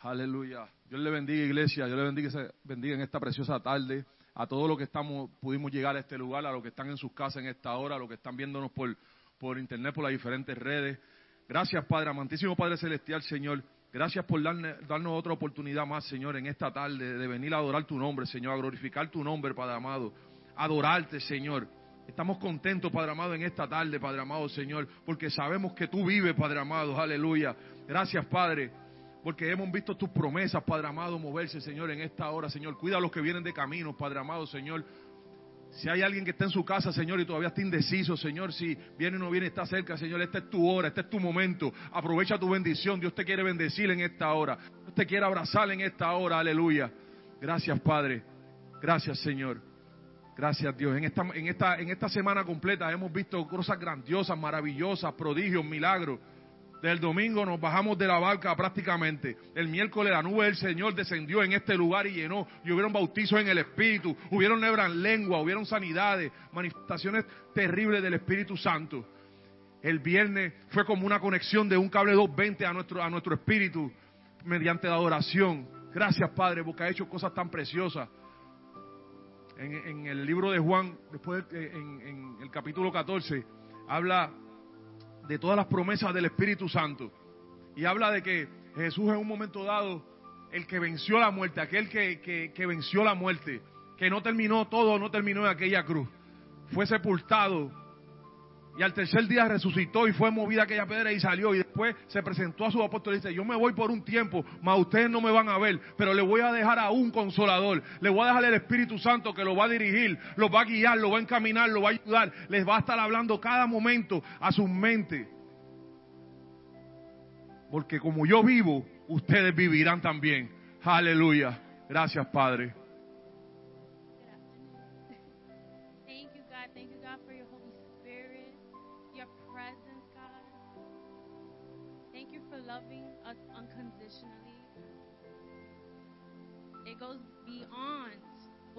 Aleluya. Dios le bendiga, iglesia. Dios le bendiga, en esta preciosa tarde. A todos los que estamos, pudimos llegar a este lugar, a los que están en sus casas en esta hora, a los que están viéndonos por, por internet, por las diferentes redes. Gracias, Padre, amantísimo Padre Celestial, Señor. Gracias por darnos otra oportunidad más, Señor, en esta tarde de venir a adorar tu nombre, Señor, a glorificar tu nombre, Padre amado. Adorarte, Señor. Estamos contentos, Padre amado, en esta tarde, Padre amado, Señor, porque sabemos que tú vives, Padre amado. Aleluya. Gracias, Padre porque hemos visto tus promesas, Padre amado, moverse, Señor, en esta hora, Señor. Cuida a los que vienen de camino, Padre amado, Señor. Si hay alguien que está en su casa, Señor, y todavía está indeciso, Señor, si viene o no viene, está cerca, Señor, esta es tu hora, este es tu momento. Aprovecha tu bendición. Dios te quiere bendecir en esta hora. Dios te quiere abrazar en esta hora. Aleluya. Gracias, Padre. Gracias, Señor. Gracias, Dios. En esta, en esta, en esta semana completa hemos visto cosas grandiosas, maravillosas, prodigios, milagros. Del domingo nos bajamos de la barca prácticamente. El miércoles la nube del Señor descendió en este lugar y llenó. Y hubieron bautizos en el Espíritu. Hubieron nebran lengua, hubieron sanidades, manifestaciones terribles del Espíritu Santo. El viernes fue como una conexión de un cable 220 a nuestro, a nuestro espíritu mediante la adoración. Gracias, Padre, porque ha hecho cosas tan preciosas. En, el libro de Juan, después en, en el capítulo 14, habla de todas las promesas del Espíritu Santo. Y habla de que Jesús en un momento dado, el que venció la muerte, aquel que, que, venció la muerte, que no terminó todo, no terminó en aquella cruz, fue sepultado y al tercer día resucitó y fue movida aquella piedra y salió. Y después se presentó a sus apóstoles y dice, yo me voy por un tiempo, mas ustedes no me van a ver, pero le voy a dejar a un consolador. Le voy a dejar el Espíritu Santo que lo va a dirigir, lo va a guiar, lo va a encaminar, lo va a ayudar. Les va a estar hablando cada momento a su mente. Porque como yo vivo, ustedes vivirán también. Aleluya. Gracias, Padre.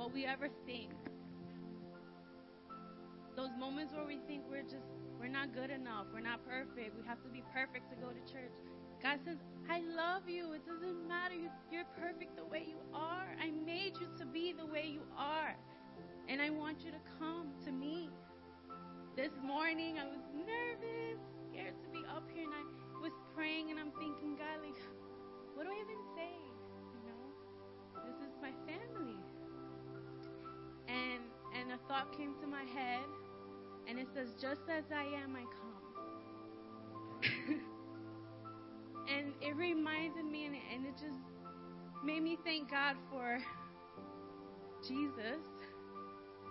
What we ever think. Those moments where we think we're just, we're not good enough, we're not perfect, we have to be perfect to go to church. God says, I love you. It doesn't matter. You're perfect the way you are. I made you to be the way you are. And I want you to come to me. This morning I was nervous, scared to be up here, and I was praying and I'm thinking, God, like, what do I even say? You know, this is my family. And and a thought came to my head, and it says, just as I am, I come. and it reminded me, and it, and it just made me thank God for Jesus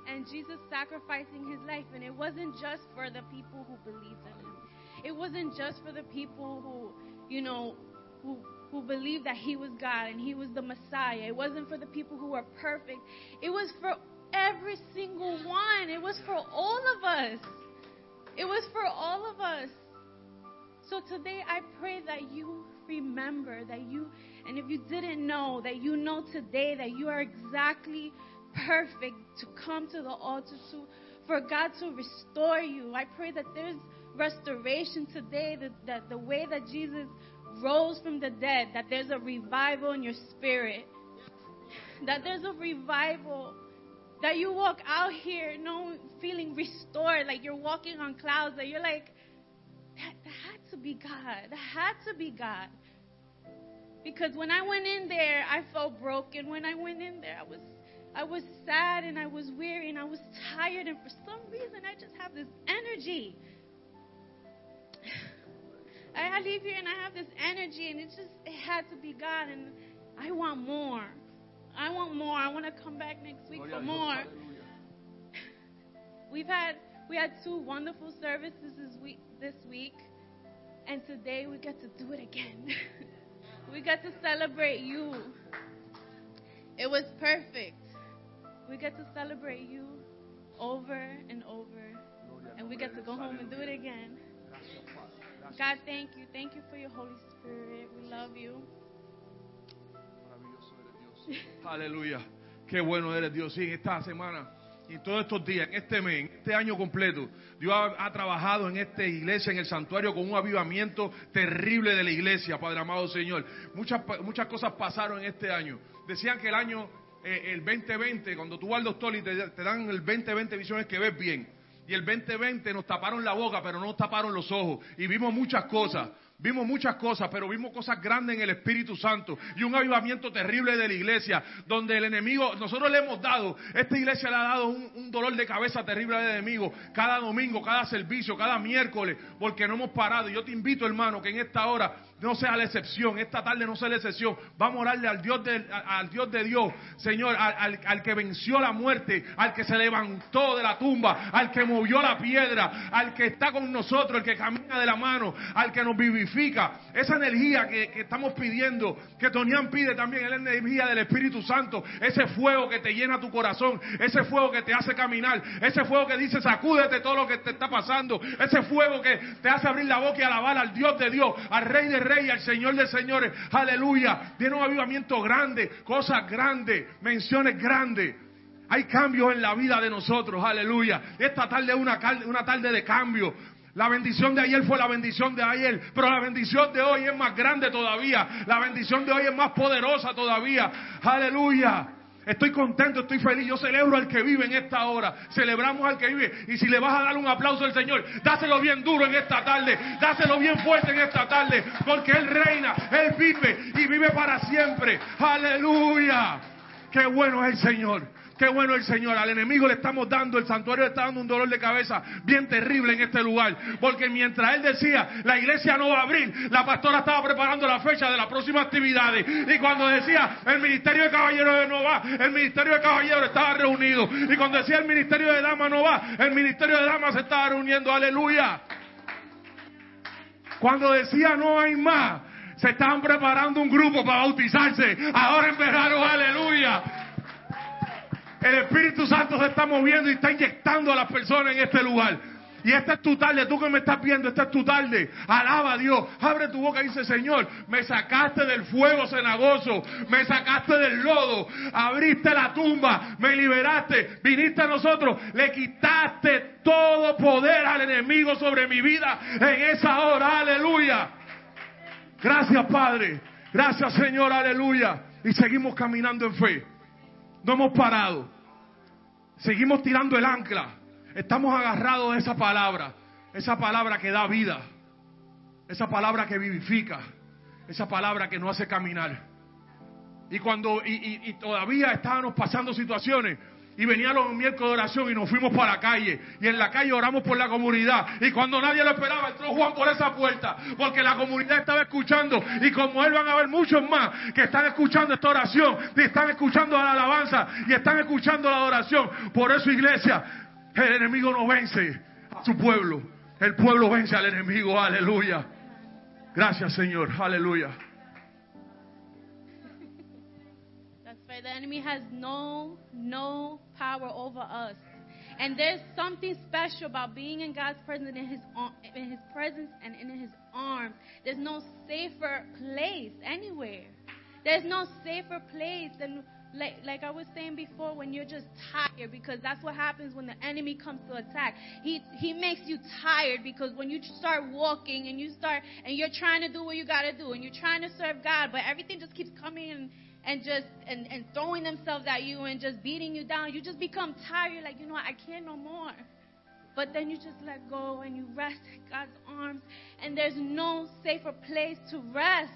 and Jesus sacrificing his life. And it wasn't just for the people who believed in him. It wasn't just for the people who, you know, who who believed that he was God and he was the Messiah. It wasn't for the people who were perfect. It was for every single one. It was for all of us. It was for all of us. So today I pray that you remember that you, and if you didn't know, that you know today that you are exactly perfect to come to the altar to, for God to restore you. I pray that there's restoration today, that, that the way that Jesus rose from the dead, that there's a revival in your spirit, that there's a revival, that you walk out here no feeling restored, like you're walking on clouds, that you're like, that, that had to be God. That had to be God. Because when I went in there, I felt broken. When I went in there, I was I was sad and I was weary and I was tired and for some reason I just have this energy. I leave here and I have this energy, and it just it had to be God, and I want more. I want more. I want to come back next week for more. We've had we had two wonderful services this week, this week, and today we get to do it again. we got to celebrate you. It was perfect. We get to celebrate you over and over, and we get to go home and do it again. God, thank you. Thank you for your Holy Spirit. We love you. Aleluya. Qué bueno eres Dios. Sí, esta semana y todos estos días, en este mes, en este año completo, Dios ha, trabajado en esta iglesia, en el santuario, con un avivamiento terrible de la iglesia, Padre amado Señor. Muchas, muchas cosas pasaron en este año. Decían que el año, eh, el 2020, cuando tú vas al doctor y te dan el 2020 visiones que ves bien, y el 2020 nos taparon la boca, pero no nos taparon los ojos, y vimos muchas cosas. Vimos muchas cosas, pero vimos cosas grandes en el Espíritu Santo y un avivamiento terrible de la iglesia, donde el enemigo, nosotros le hemos dado, esta iglesia le ha dado un, dolor de cabeza terrible al enemigo, cada domingo, cada servicio, cada miércoles, porque no hemos parado. Y yo te invito, hermano, que en esta hora no sea la excepción, esta tarde no sea la excepción. Vamos a orarle al Dios de, al Dios, de Dios, Señor, al, al, que venció la muerte, al que se levantó de la tumba, al que movió la piedra, al que está con nosotros, el que camina de la mano, al que nos vivifica. Esa energía que, que estamos pidiendo, que Tonián pide también, es la energía del Espíritu Santo, ese fuego que te llena tu corazón, ese fuego que te hace caminar, ese fuego que dice sacúdete todo lo que te está pasando, ese fuego que te hace abrir la boca y alabar al Dios de Dios, al Rey de Rey, al Señor de señores. Aleluya. Tiene un avivamiento grande, cosas grandes, menciones grandes. Hay cambios en la vida de nosotros. Aleluya. Esta tarde es una, una tarde de cambio. La bendición de ayer fue la bendición de ayer, pero la bendición de hoy es más grande todavía. La bendición de hoy es más poderosa todavía. Aleluya. Estoy contento, estoy feliz. Yo celebro al que vive en esta hora. Celebramos al que vive. Y si le vas a dar un aplauso al Señor, dáselo bien duro en esta tarde. Dáselo bien fuerte en esta tarde. Porque Él reina, Él vive y vive para siempre. Aleluya. Qué bueno es el Señor. Qué bueno el Señor. Al enemigo le estamos dando, el santuario le está dando un dolor de cabeza bien terrible en este lugar. Porque mientras él decía, la iglesia no va a abrir, la pastora estaba preparando la fecha de las próximas actividades. Y cuando decía, el ministerio de caballeros no va, el ministerio de caballeros estaba reunido. Y cuando decía, el ministerio de damas no va, el ministerio de damas se estaba reuniendo. Aleluya. Cuando decía, no hay más, se estaban preparando un grupo para bautizarse. Ahora en verano, aleluya. El Espíritu Santo se está moviendo y está inyectando a las personas en este lugar. Y esta es tu tarde, tú que me estás viendo, esta es tu tarde. Alaba a Dios, abre tu boca y dice, Señor, me sacaste del fuego cenagoso, me sacaste del lodo, abriste la tumba, me liberaste, viniste a nosotros, le quitaste todo poder al enemigo sobre mi vida en esa hora, aleluya. Gracias Padre, gracias Señor, aleluya. Y seguimos caminando en fe. No hemos parado. Seguimos tirando el ancla. Estamos agarrados de esa palabra. Esa palabra que da vida. Esa palabra que vivifica. Esa palabra que nos hace caminar. Y cuando, y, y, y todavía estábamos pasando situaciones, y venían los miércoles de oración y nos fuimos para la calle. Y en la calle oramos por la comunidad. Y cuando nadie lo esperaba, entró Juan por esa puerta. Porque la comunidad estaba escuchando. Y como él van a haber muchos más que están escuchando esta oración. Y están escuchando la alabanza. Y están escuchando la adoración. Por eso, iglesia, el enemigo no vence a su pueblo. El pueblo vence al enemigo. Aleluya. Gracias, Señor. Aleluya. The enemy has no, no power over us. And there's something special about being in God's presence, in His, in His presence and in His arms. There's no safer place anywhere. There's no safer place than, like, like I was saying before, when you're just tired, because that's what happens when the enemy comes to attack. He, he makes you tired because when you start walking and you start, and you're trying to do what you gotta do, and you're trying to serve God, but everything just keeps coming and and just and, and throwing themselves at you and just beating you down, you just become tired. You're like, you know what, I can't no more. But then you just let go and you rest in God's arms, and there's no safer place to rest.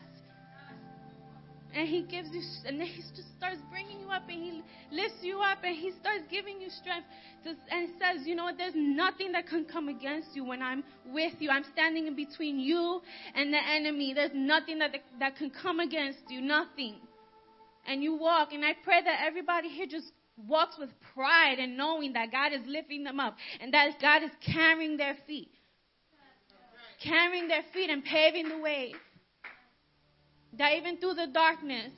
And He gives you, and then He just starts bringing you up, and He lifts you up, and He starts giving you strength. To, and says, you know what, there's nothing that can come against you when I'm with you. I'm standing in between you and the enemy. There's nothing that that can come against you. Nothing and you walk. And I pray that everybody here just walks with pride and knowing that God is lifting them up and that God is carrying their feet. Carrying their feet and paving the way. That even through the darkness,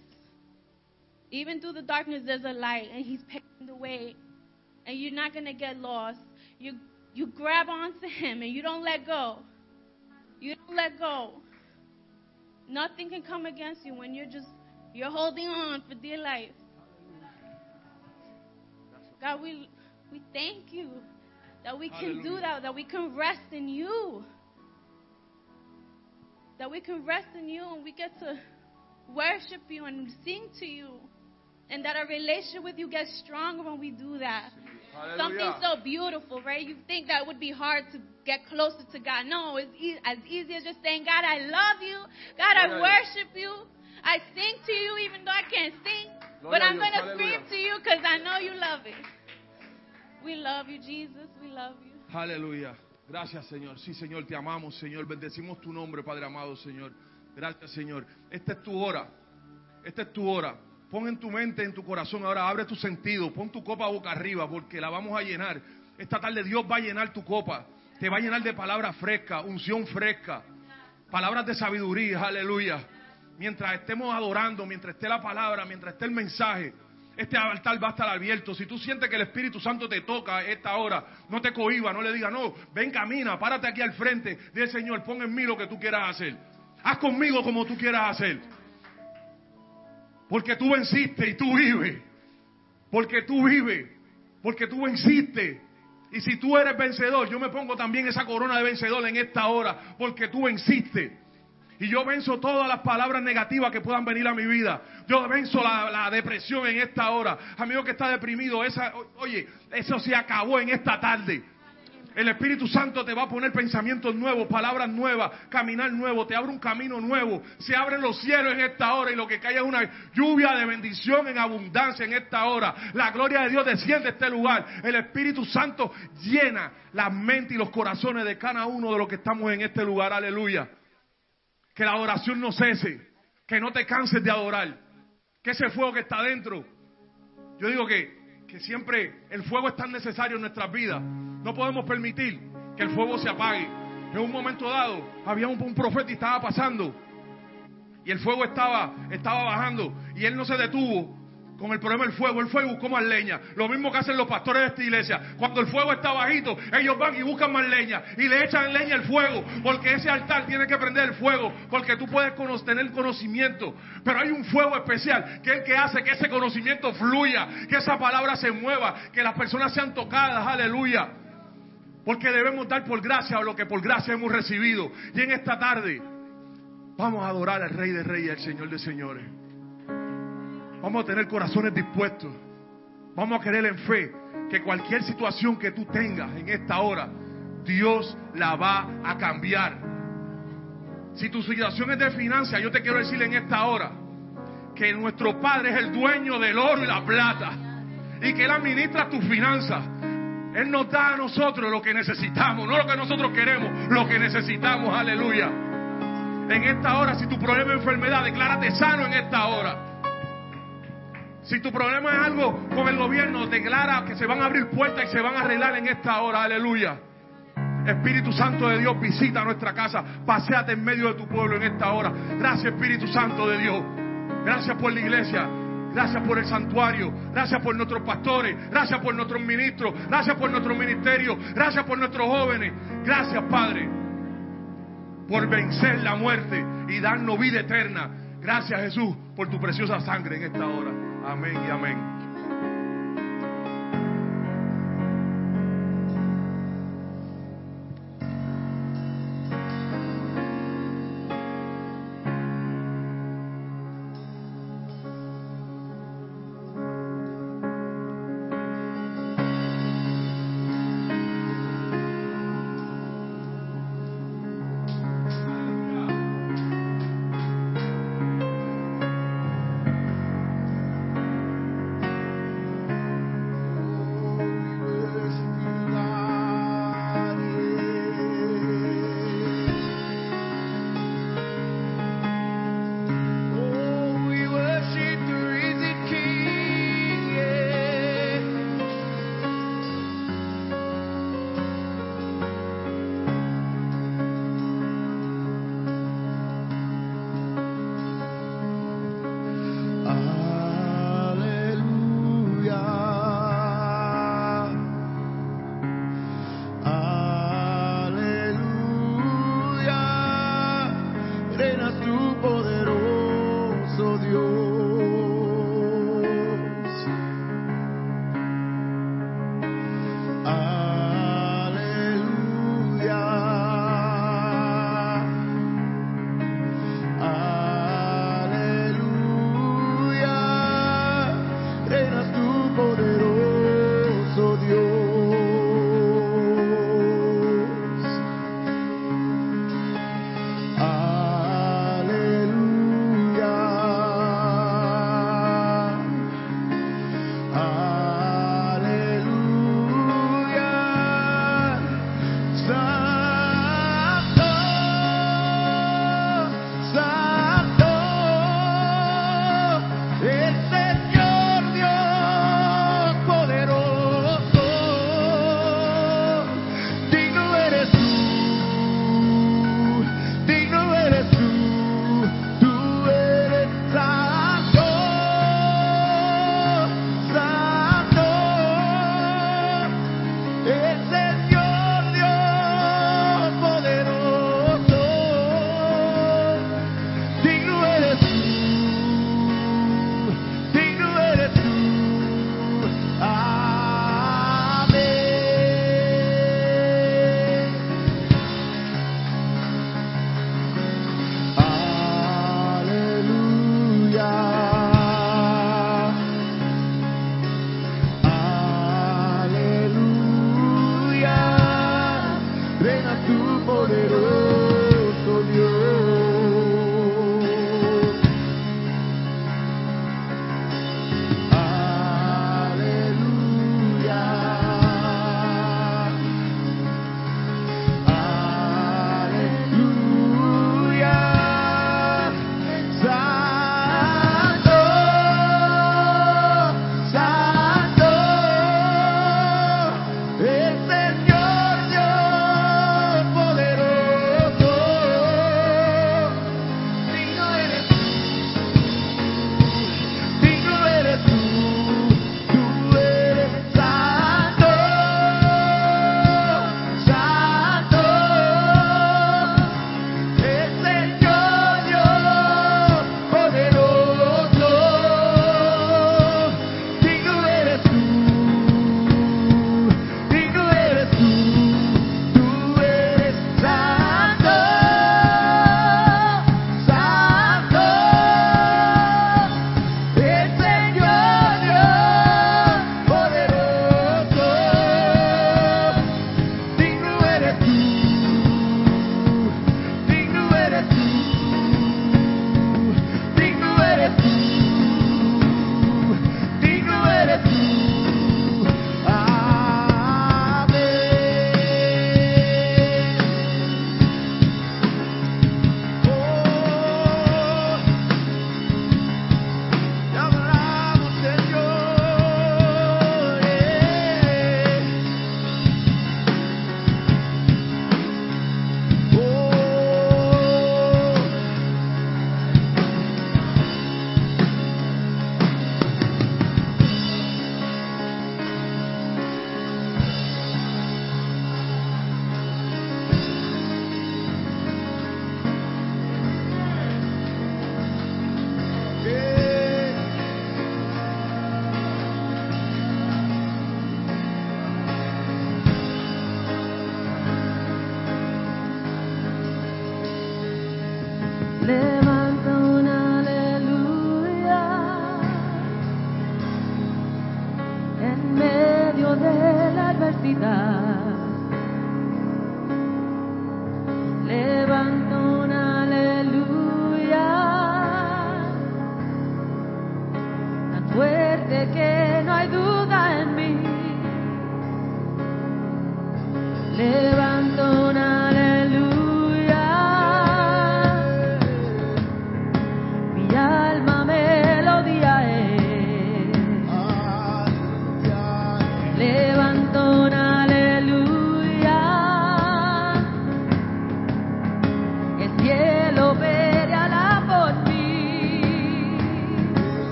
even through the darkness, there's a light and He's paving the way. And you're not going to get lost. You, you grab onto Him and you don't let go. You don't let go. Nothing can come against you when you're just you're holding on for dear life. God, we We thank you that we can do that, that we can rest in you. That we can rest in you and we get to worship you and sing to you. And that our relationship with you gets stronger when we do that. Something so beautiful, right? You think that would be hard to get closer to God. No, it's e- as easy as just saying, God, I love you. God, I Gloria a Dios. worship you. I sing to you even though I can't sing. But I'm going to scream to you because I know you love it. We love you, Jesus. We love you. Aleluya. Gracias, Señor. Sí, Señor, te amamos, Señor. Bendecimos tu nombre, Padre amado, Señor. Gracias, Señor. Esta es tu hora. Esta es tu hora. Pon en tu mente, en tu corazón, ahora abre tu sentido. Pon tu copa boca arriba porque la vamos a llenar. Esta tarde Dios va a llenar tu copa. Te va a llenar de palabras frescas, unción fresca, palabras de sabiduría. Aleluya. Mientras estemos adorando, mientras esté la palabra, mientras esté el mensaje, este altar va a estar abierto. Si tú sientes que el Espíritu Santo te toca esta hora, no te cohiba, no le diga, no, ven, camina, párate aquí al frente. Dile, Señor, pon en mí lo que tú quieras hacer. Haz conmigo como tú quieras hacer. Porque tú venciste y tú vives. Porque tú vives. Porque tú venciste. Y si tú eres vencedor, yo me pongo también esa corona de vencedor en esta hora. Porque tú venciste. Y yo venzo todas las palabras negativas que puedan venir a mi vida. Yo venzo la, depresión en esta hora. Amigo que está deprimido, esa, oye, eso se acabó en esta tarde. El Espíritu Santo te va a poner pensamientos nuevos, palabras nuevas, caminar nuevo, te abre un camino nuevo. Se abren los cielos en esta hora y lo que cae es una lluvia de bendición en abundancia en esta hora. La gloria de Dios desciende a este lugar. El Espíritu Santo llena la mente y los corazones de cada uno de los que estamos en este lugar. Aleluya. Que la adoración no cese. Que no te canses de adorar. Que ese fuego que está dentro. Yo digo que, que siempre el fuego es tan necesario en nuestras vidas. No podemos permitir que el fuego se apague. En un momento dado había un, un profeta y estaba pasando. Y el fuego estaba, estaba bajando. Y él no se detuvo con el problema del fuego. Él fue y buscó más leña. Lo mismo que hacen los pastores de esta iglesia. Cuando el fuego está bajito, ellos van y buscan más leña. Y le echan leña al fuego. Porque ese altar tiene que prender el fuego. Porque tú puedes tener conocimiento. Pero hay un fuego especial que es el que hace que ese conocimiento fluya. Que esa palabra se mueva. Que las personas sean tocadas. Aleluya. Porque debemos dar por gracia lo que por gracia hemos recibido. Y en esta tarde vamos a adorar al Rey de Reyes y al Señor de Señores. Vamos a tener corazones dispuestos. Vamos a querer en fe que cualquier situación que tú tengas en esta hora, Dios la va a cambiar. Si tu situación es de finanzas, yo te quiero decir en esta hora que nuestro Padre es el dueño del oro y la plata y que Él administra tus finanzas. Él nos da a nosotros lo que necesitamos, no lo que nosotros queremos, lo que necesitamos, aleluya. En esta hora, si tu problema es enfermedad, declárate sano en esta hora. Si tu problema es algo con el gobierno, declara que se van a abrir puertas y se van a arreglar en esta hora, aleluya. Espíritu Santo de Dios, visita nuestra casa, paseate en medio de tu pueblo en esta hora. Gracias Espíritu Santo de Dios. Gracias por la iglesia. Gracias por el santuario. Gracias por nuestros pastores. Gracias por nuestros ministros. Gracias por nuestro ministerio. Gracias por nuestros jóvenes. Gracias Padre por vencer la muerte y darnos vida eterna. Gracias Jesús por tu preciosa sangre en esta hora. Amén y amén.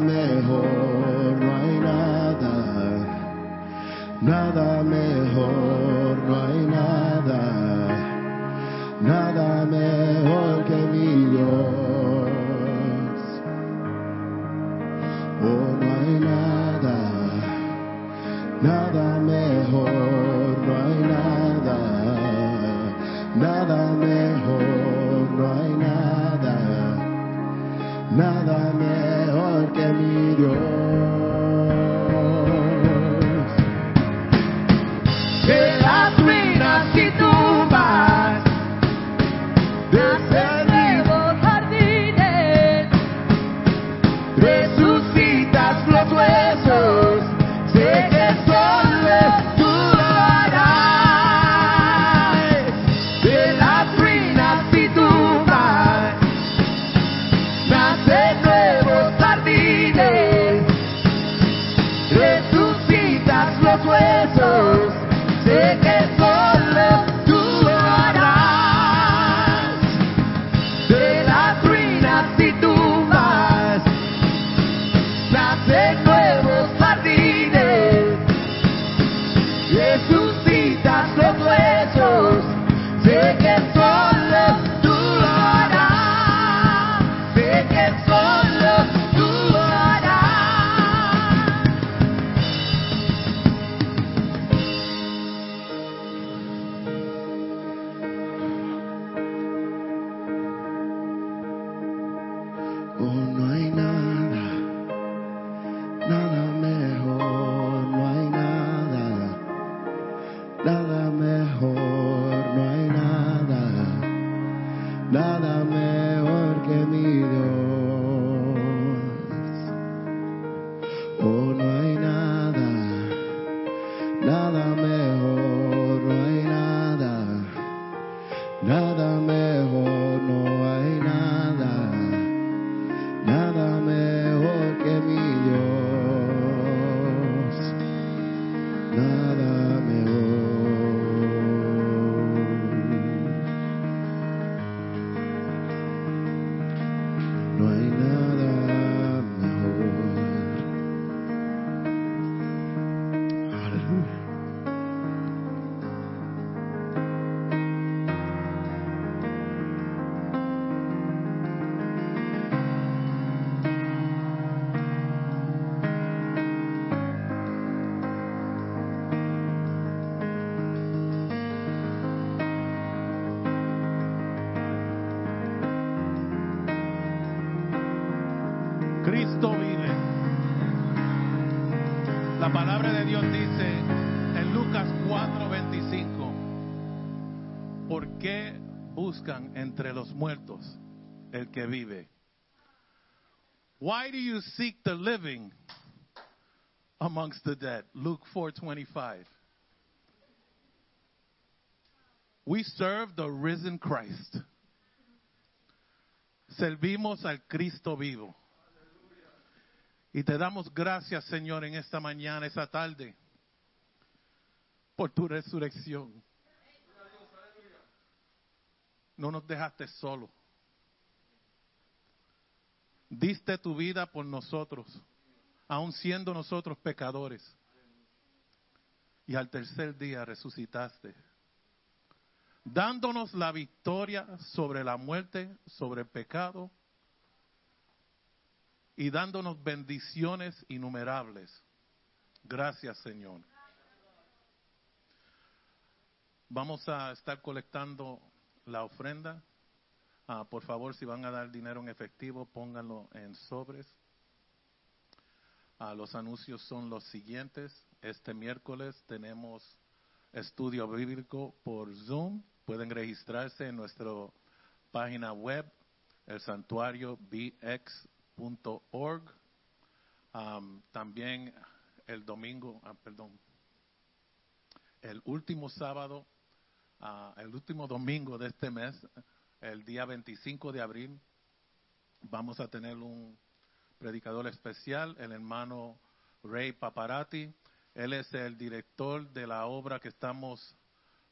Mejor, el que vive? Why do you seek the living amongst the dead? Luke 4:25. We serve the risen Christ. Servimos al Cristo vivo. Y te damos gracias, Señor, en esta mañana, esta tarde, por tu resurrección. No nos dejaste solos. Diste tu vida por nosotros, aun siendo nosotros pecadores. Y al tercer día resucitaste, dándonos la victoria sobre la muerte, sobre el pecado y dándonos bendiciones innumerables. Gracias, Señor. Vamos a estar colectando la ofrenda. Ah, por favor, si van a dar dinero en efectivo, pónganlo en sobres. Ah, los anuncios son los siguientes. Este miércoles tenemos estudio bíblico por Zoom. Pueden registrarse en nuestra página web, el santuario bx.org. También el domingo, ah, perdón, el último sábado, el último domingo de este mes, el día 25 de abril, vamos a tener un predicador especial, el hermano Ray Paparati. Él es el director de la obra que estamos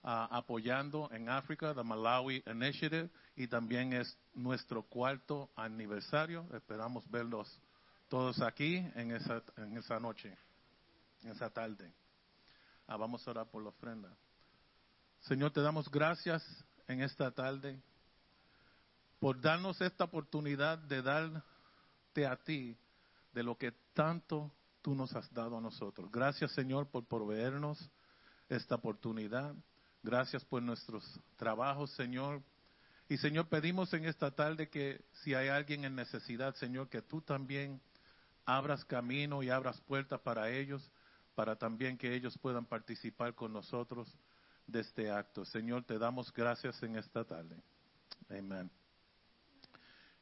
ah, apoyando en África, the Malawi Initiative, y también es nuestro cuarto aniversario. Esperamos verlos todos aquí en esa, en esa noche, en esa tarde. Ah, vamos a orar por la ofrenda. Señor, te damos gracias en esta tarde por darnos esta oportunidad de darte a ti de lo que tanto tú nos has dado a nosotros. Gracias Señor por proveernos esta oportunidad. Gracias por nuestros trabajos, Señor. Y Señor, pedimos en esta tarde que si hay alguien en necesidad, Señor, que tú también abras camino y abras puertas para ellos, para también que ellos puedan participar con nosotros de este acto. Señor, te damos gracias en esta tarde. Amén.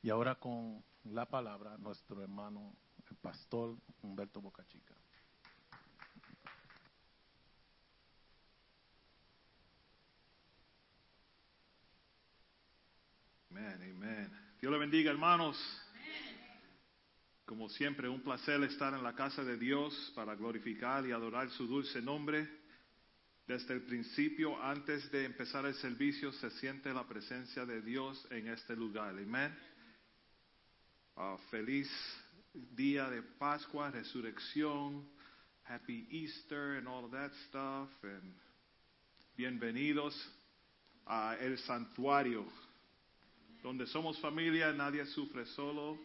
Y ahora con la palabra, nuestro hermano, el pastor Humberto Bocachica. Amén, amén. Dios le bendiga, hermanos. Como siempre, un placer estar en la casa de Dios para glorificar y adorar su dulce nombre. Desde el principio, antes de empezar el servicio, se siente la presencia de Dios en este lugar. Amén. Ah, feliz día de Pascua, resurrección, Happy Easter and all of that stuff. And bienvenidos a el santuario donde somos familia, nadie sufre solo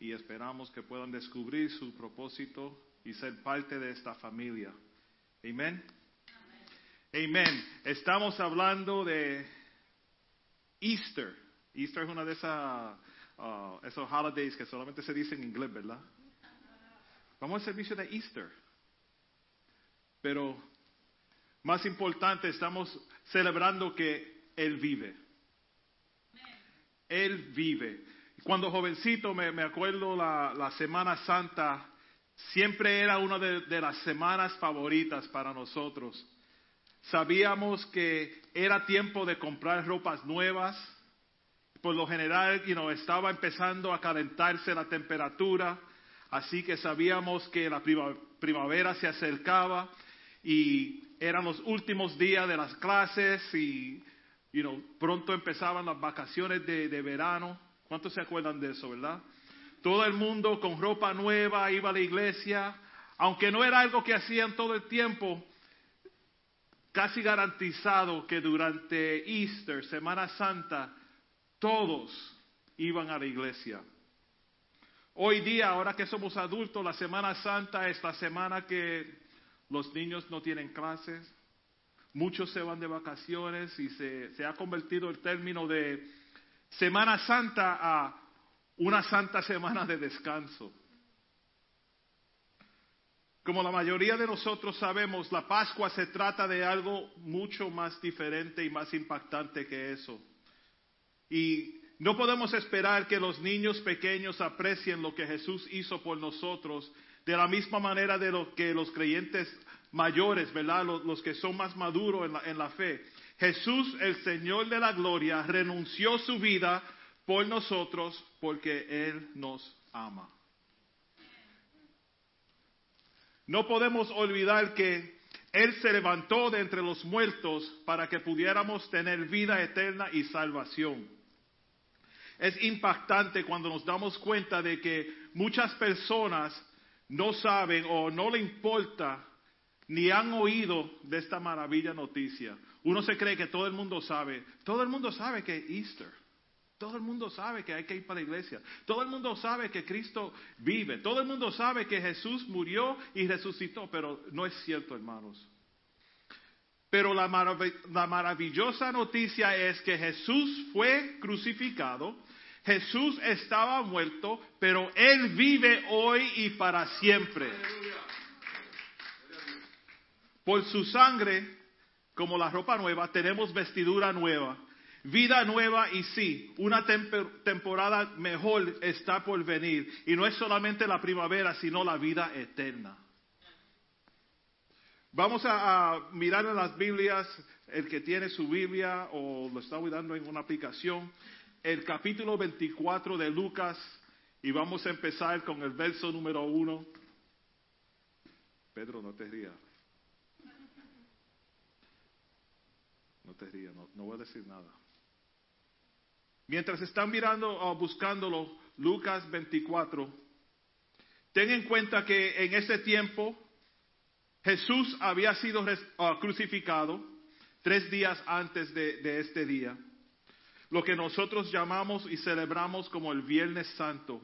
y esperamos que puedan descubrir su propósito y ser parte de esta familia. Amén. Amén. Estamos hablando de Easter. Easter es una de esas uh, esos holidays que solamente se dice en inglés, ¿verdad? Vamos al servicio de Easter. Pero más importante, estamos celebrando que Él vive. Él vive. Cuando jovencito me, me acuerdo la, la, Semana Santa, siempre era una de, de, las semanas favoritas para nosotros. Sabíamos que era tiempo de comprar ropas nuevas. Por lo general, you know, estaba empezando a calentarse la temperatura, así que sabíamos que la primavera se acercaba y eran los últimos días de las clases y You know, pronto empezaban las vacaciones de, de, verano. ¿Cuántos se acuerdan de eso, verdad? Todo el mundo con ropa nueva iba a la iglesia. Aunque no era algo que hacían todo el tiempo, casi garantizado que durante Easter, Semana Santa, todos iban a la iglesia. Hoy día, ahora que somos adultos, la Semana Santa es la semana que los niños no tienen clases, Muchos se van de vacaciones y se, ha convertido el término de Semana Santa a una santa semana de descanso. Como la mayoría de nosotros sabemos, la Pascua se trata de algo mucho más diferente y más impactante que eso. Y no podemos esperar que los niños pequeños aprecien lo que Jesús hizo por nosotros de la misma manera de lo que los creyentes mayores, ¿verdad? Los, que son más maduros en la, en la fe. Jesús, el Señor de la gloria, renunció su vida por nosotros porque Él nos ama. No podemos olvidar que Él se levantó de entre los muertos para que pudiéramos tener vida eterna y salvación. Es impactante cuando nos damos cuenta de que muchas personas no saben o no le importa ni han oído de esta maravilla noticia. Uno se cree que todo el mundo sabe. Todo el mundo sabe que es Easter. Todo el mundo sabe que hay que ir para la iglesia. Todo el mundo sabe que Cristo vive. Todo el mundo sabe que Jesús murió y resucitó. Pero no es cierto, hermanos. Pero la, la maravillosa noticia es que Jesús fue crucificado. Jesús estaba muerto, pero Él vive hoy y para siempre. Por su sangre, como la ropa nueva, tenemos vestidura nueva, vida nueva y sí, una temporada mejor está por venir. Y no es solamente la primavera, sino la vida eterna. Vamos a, mirar en las Biblias, el que tiene su Biblia o lo está cuidando en una aplicación, el capítulo 24 de Lucas y vamos a empezar con el verso número uno. Pedro, no te rías. No te rías, no, no, voy a decir nada. Mientras están mirando o buscándolo, Lucas 24, ten en cuenta que en ese tiempo Jesús había sido uh, crucificado tres días antes de este día. Lo que nosotros llamamos y celebramos como el Viernes Santo.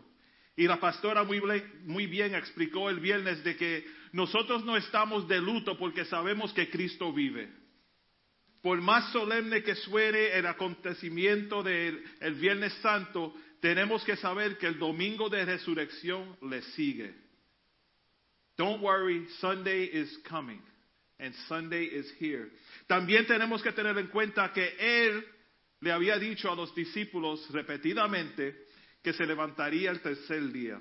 Y la pastora muy, bien explicó el viernes de que nosotros no estamos de luto porque sabemos que Cristo vive. Por más solemne que suene el acontecimiento del el Viernes Santo, tenemos que saber que el domingo de resurrección le sigue. Don't worry, Sunday is coming and Sunday is here. También tenemos que tener en cuenta que Él le había dicho a los discípulos repetidamente que se levantaría el tercer día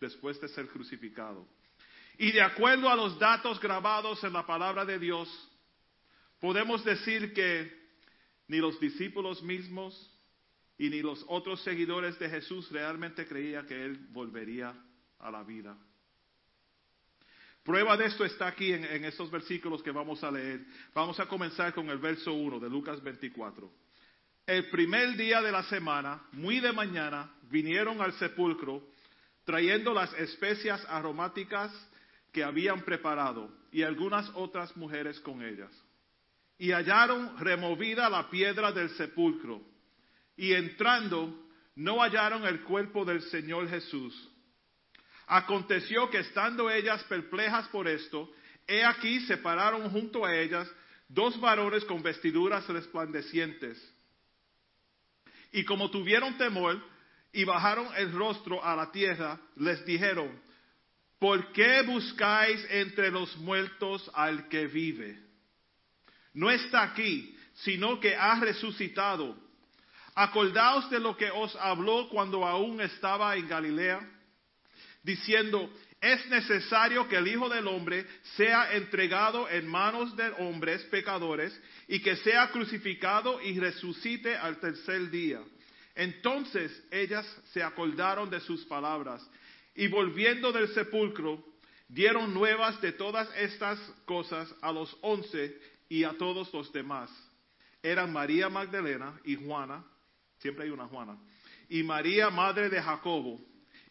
después de ser crucificado. Y de acuerdo a los datos grabados en la palabra de Dios, podemos decir que ni los discípulos mismos y ni los otros seguidores de Jesús realmente creían que Él volvería a la vida. Prueba de esto está aquí en, estos versículos que vamos a leer. Vamos a comenzar con el verso 1 de Lucas 24. El primer día de la semana, muy de mañana, vinieron al sepulcro trayendo las especias aromáticas que habían preparado y algunas otras mujeres con ellas. Y hallaron removida la piedra del sepulcro. Y entrando, no hallaron el cuerpo del Señor Jesús. Aconteció que estando ellas perplejas por esto, he aquí se pararon junto a ellas dos varones con vestiduras resplandecientes. Y como tuvieron temor y bajaron el rostro a la tierra, les dijeron, ¿por qué buscáis entre los muertos al que vive? No está aquí, sino que ha resucitado. Acordaos de lo que os habló cuando aún estaba en Galilea diciendo, es necesario que el Hijo del Hombre sea entregado en manos de hombres pecadores y que sea crucificado y resucite al tercer día. Entonces ellas se acordaron de sus palabras y volviendo del sepulcro dieron nuevas de todas estas cosas a los once y a todos los demás. Eran María Magdalena y Juana, siempre hay una Juana, y María, madre de Jacobo,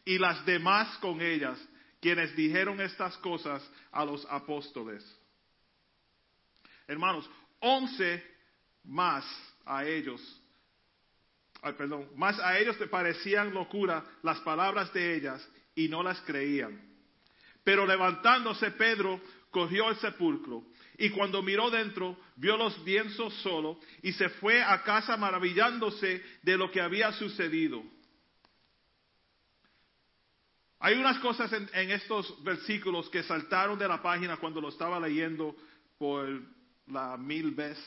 y las demás con ellas, quienes dijeron estas cosas a los apóstoles. Hermanos, once más a ellos, ay, perdón, más a ellos te parecían locura las palabras de ellas y no las creían. Pero levantándose Pedro corrió al sepulcro y cuando miró dentro vio los lienzos solo y se fue a casa maravillándose de lo que había sucedido. Hay unas cosas en, estos versículos que saltaron de la página cuando lo estaba leyendo por la mil vez.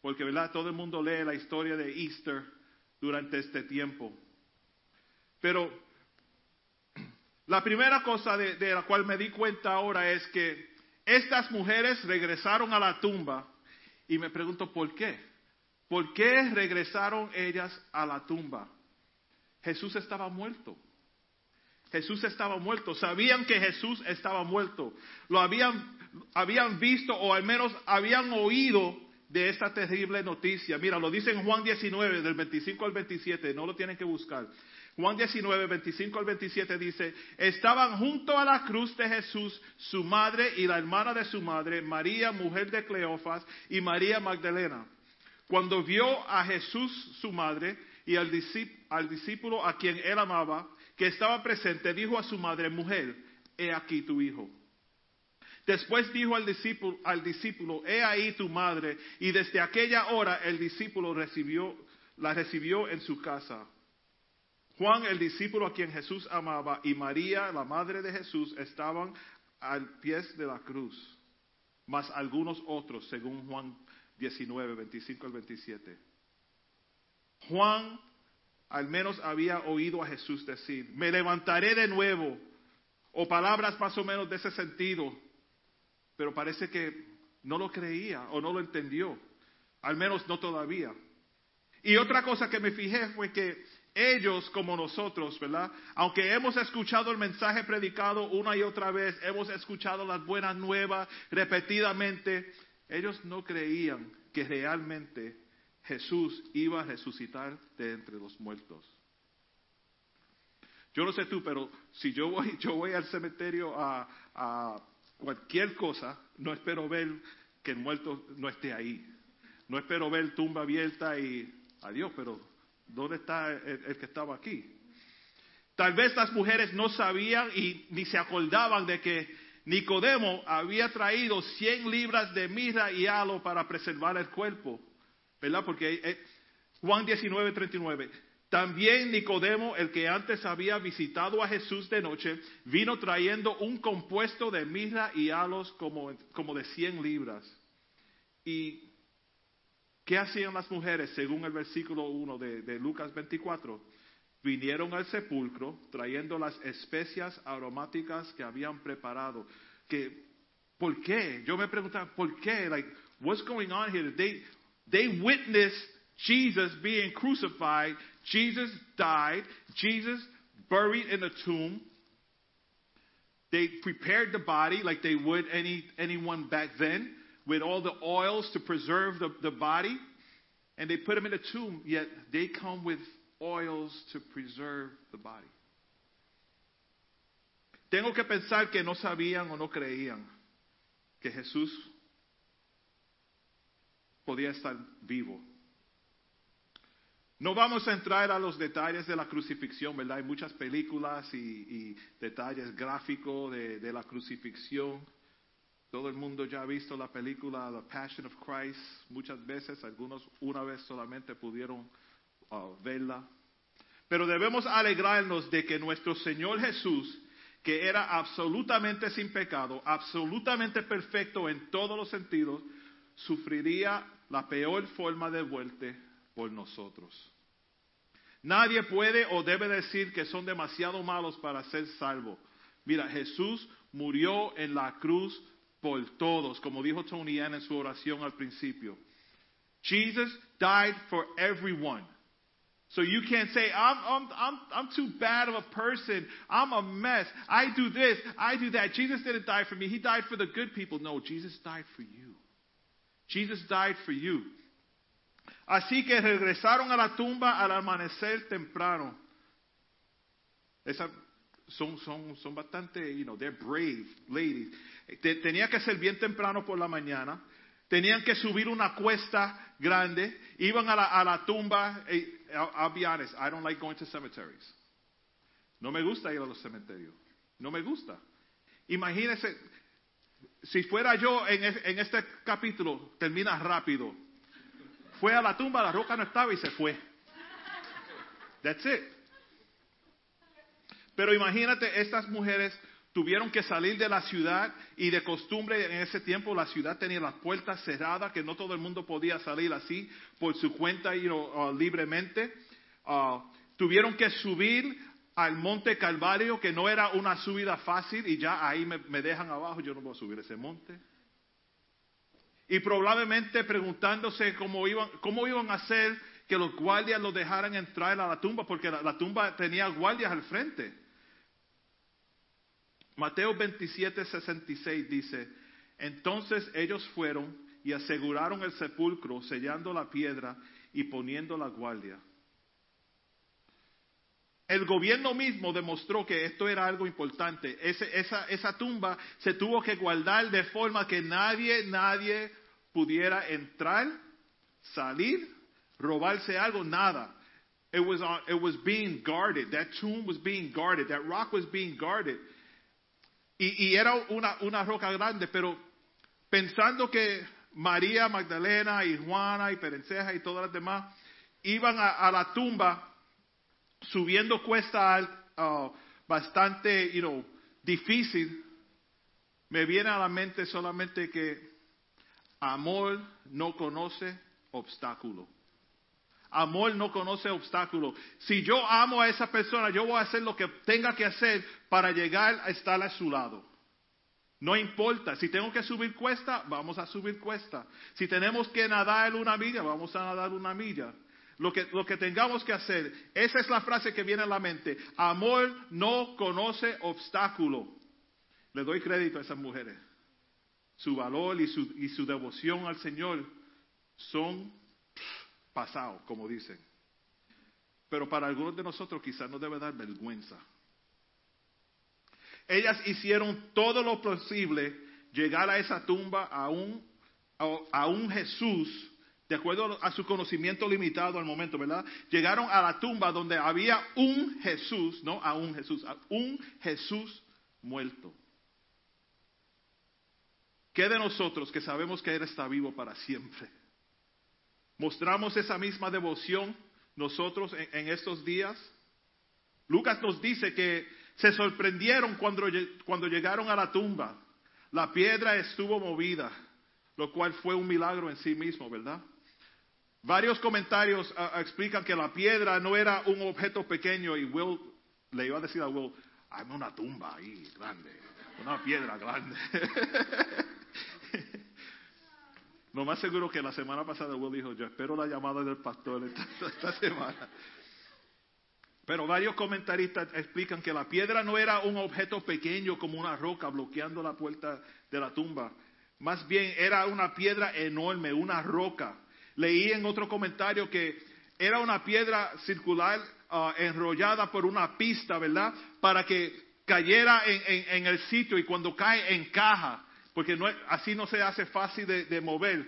Porque, ¿verdad? Todo el mundo lee la historia de Easter durante este tiempo. Pero la primera cosa de, de la cual me di cuenta ahora es que estas mujeres regresaron a la tumba y me pregunto por qué. ¿Por qué regresaron ellas a la tumba? Jesús estaba muerto. Jesús estaba muerto. Sabían que Jesús estaba muerto. Lo habían, habían visto o al menos habían oído de esta terrible noticia. Mira, lo dice en Juan 19, del 25 al 27. No lo tienen que buscar. Juan 19, 25 al 27 dice, estaban junto a la cruz de Jesús su madre y la hermana de su madre, María, mujer de Cleofas, y María Magdalena. Cuando vio a Jesús su madre y al discípulo, al discípulo a quien él amaba, que estaba presente, dijo a su madre, mujer, he aquí tu hijo. Después dijo al discípulo, al discípulo, he ahí tu madre, y desde aquella hora el discípulo recibió, la recibió en su casa. Juan, el discípulo a quien Jesús amaba, y María, la madre de Jesús, estaban al pie de la cruz, más algunos otros, según Juan 19, 25 al 27. Juan al menos había oído a Jesús decir, me levantaré de nuevo, o palabras más o menos de ese sentido, pero parece que no lo creía o no lo entendió, al menos no todavía. Y otra cosa que me fijé fue que ellos como nosotros, ¿verdad? Aunque hemos escuchado el mensaje predicado una y otra vez, hemos escuchado las buenas nuevas repetidamente, ellos no creían que realmente Jesús iba a resucitar de entre los muertos. Yo no sé tú, pero si yo voy, yo voy al cementerio a, cualquier cosa, no espero ver que el muerto no esté ahí. No espero ver tumba abierta y adiós, pero ¿dónde está el, el que estaba aquí? Tal vez las mujeres no sabían y ni se acordaban de que Nicodemo había traído 100 libras de mirra y halo para preservar el cuerpo. ¿Verdad? Porque eh, Juan 19, 39. También Nicodemo, el que antes había visitado a Jesús de noche, vino trayendo un compuesto de mirra y halos como, como de 100 libras. ¿Y qué hacían las mujeres según el versículo 1 de, de Lucas 24? Vinieron al sepulcro trayendo las especias aromáticas que habían preparado. ¿Por qué? Yo me preguntaba, ¿por qué? Like, what's going on here? They, they witnessed Jesus being crucified. Jesus died. Jesus buried in a tomb. They prepared the body like they would any, anyone back then with all the oils to preserve the, the body. And they put him in a tomb, yet they come with oils to preserve the body. Tengo que pensar que no sabían o no creían que Jesús podía estar vivo. No vamos a entrar a los detalles de la crucifixión, ¿verdad? Hay muchas películas y, detalles gráficos de, de, la crucifixión. Todo el mundo ya ha visto la película The Passion of Christ muchas veces, algunos una vez solamente pudieron uh, verla. Pero debemos alegrarnos de que nuestro Señor Jesús, que era absolutamente sin pecado, absolutamente perfecto en todos los sentidos, sufriría la peor forma de muerte por nosotros. Nadie puede o debe decir que son demasiado malos para ser salvos. Mira, Jesús murió en la cruz por todos, como dijo Tony Ann en su oración al principio. Jesus died for everyone. So you can't say, I'm, I'm, I'm, I'm too bad of a person. I'm a mess. I do this. I do that. Jesus didn't die for me. He died for the good people. No, Jesus died for you. Jesus died for you. Así que regresaron a la tumba al amanecer temprano. Esa, son, son, son bastante, you know, they're brave ladies. Tenía que ser bien temprano por la mañana. Tenían que subir una cuesta grande. Iban a la, a la tumba. I'll, I'll be honest, I don't like going to cemeteries. No me gusta ir a los cementerios. No me gusta. Imagínese, si fuera yo en, este capítulo, termina rápido. Fue a la tumba, la roca no estaba y se fue. That's it. Pero imagínate, estas mujeres tuvieron que salir de la ciudad y de costumbre en ese tiempo la ciudad tenía las puertas cerradas, que no todo el mundo podía salir así por su cuenta y uh, libremente. Uh, tuvieron que subir al monte Calvario, que no era una subida fácil, y ya ahí me, dejan abajo, yo no voy a subir ese monte. Y probablemente preguntándose cómo iban, cómo iban a hacer que los guardias los dejaran entrar a la tumba, porque la, la tumba tenía guardias al frente. Mateo 27, 66 dice, entonces ellos fueron y aseguraron el sepulcro, sellando la piedra y poniendo la guardia. El gobierno mismo demostró que esto era algo importante. Esa, tumba se tuvo que guardar de forma que nadie, nadie pudiera entrar, salir, robarse algo, nada. It was, on, it was being guarded. That tomb was being guarded. That rock was being guarded. Y, y era una, una roca grande, pero pensando que María Magdalena y Juana y Perenceja y todas las demás iban a, a la tumba subiendo cuesta uh, bastante, you know, difícil, me viene a la mente solamente que amor no conoce obstáculo. Amor no conoce obstáculo. Si yo amo a esa persona, yo voy a hacer lo que tenga que hacer para llegar a estar a su lado. No importa, si tengo que subir cuesta, vamos a subir cuesta. Si tenemos que nadar una milla, vamos a nadar una milla. Lo que, lo que tengamos que hacer, esa es la frase que viene a la mente. Amor no conoce obstáculo. Le doy crédito a esas mujeres. Su valor y su, y su devoción al Señor son pasados, como dicen. Pero para algunos de nosotros quizás nos debe dar vergüenza. Ellas hicieron todo lo posible llegar a esa tumba a un, a, a un Jesús de acuerdo a su conocimiento limitado al momento, ¿verdad? Llegaron a la tumba donde había un Jesús, no a un Jesús, a un Jesús muerto. ¿Qué de nosotros que sabemos que Él está vivo para siempre? ¿Mostramos esa misma devoción nosotros en, estos días? Lucas nos dice que se sorprendieron cuando, cuando llegaron a la tumba. La piedra estuvo movida, lo cual fue un milagro en sí mismo, ¿verdad? Varios comentarios ah, explican que la piedra no era un objeto pequeño y Will le iba a decir a Will, hay una tumba ahí grande, una piedra grande. Lo más seguro que la semana pasada Will dijo, yo espero la llamada del pastor esta, esta semana. Pero varios comentaristas explican que la piedra no era un objeto pequeño como una roca bloqueando la puerta de la tumba. Más bien era una piedra enorme, una roca. Leí en otro comentario que era una piedra circular ah, enrollada por una pista, ¿verdad? Para que cayera en, en- el sitio y cuando cae encaja, porque no así no se hace fácil de, de mover.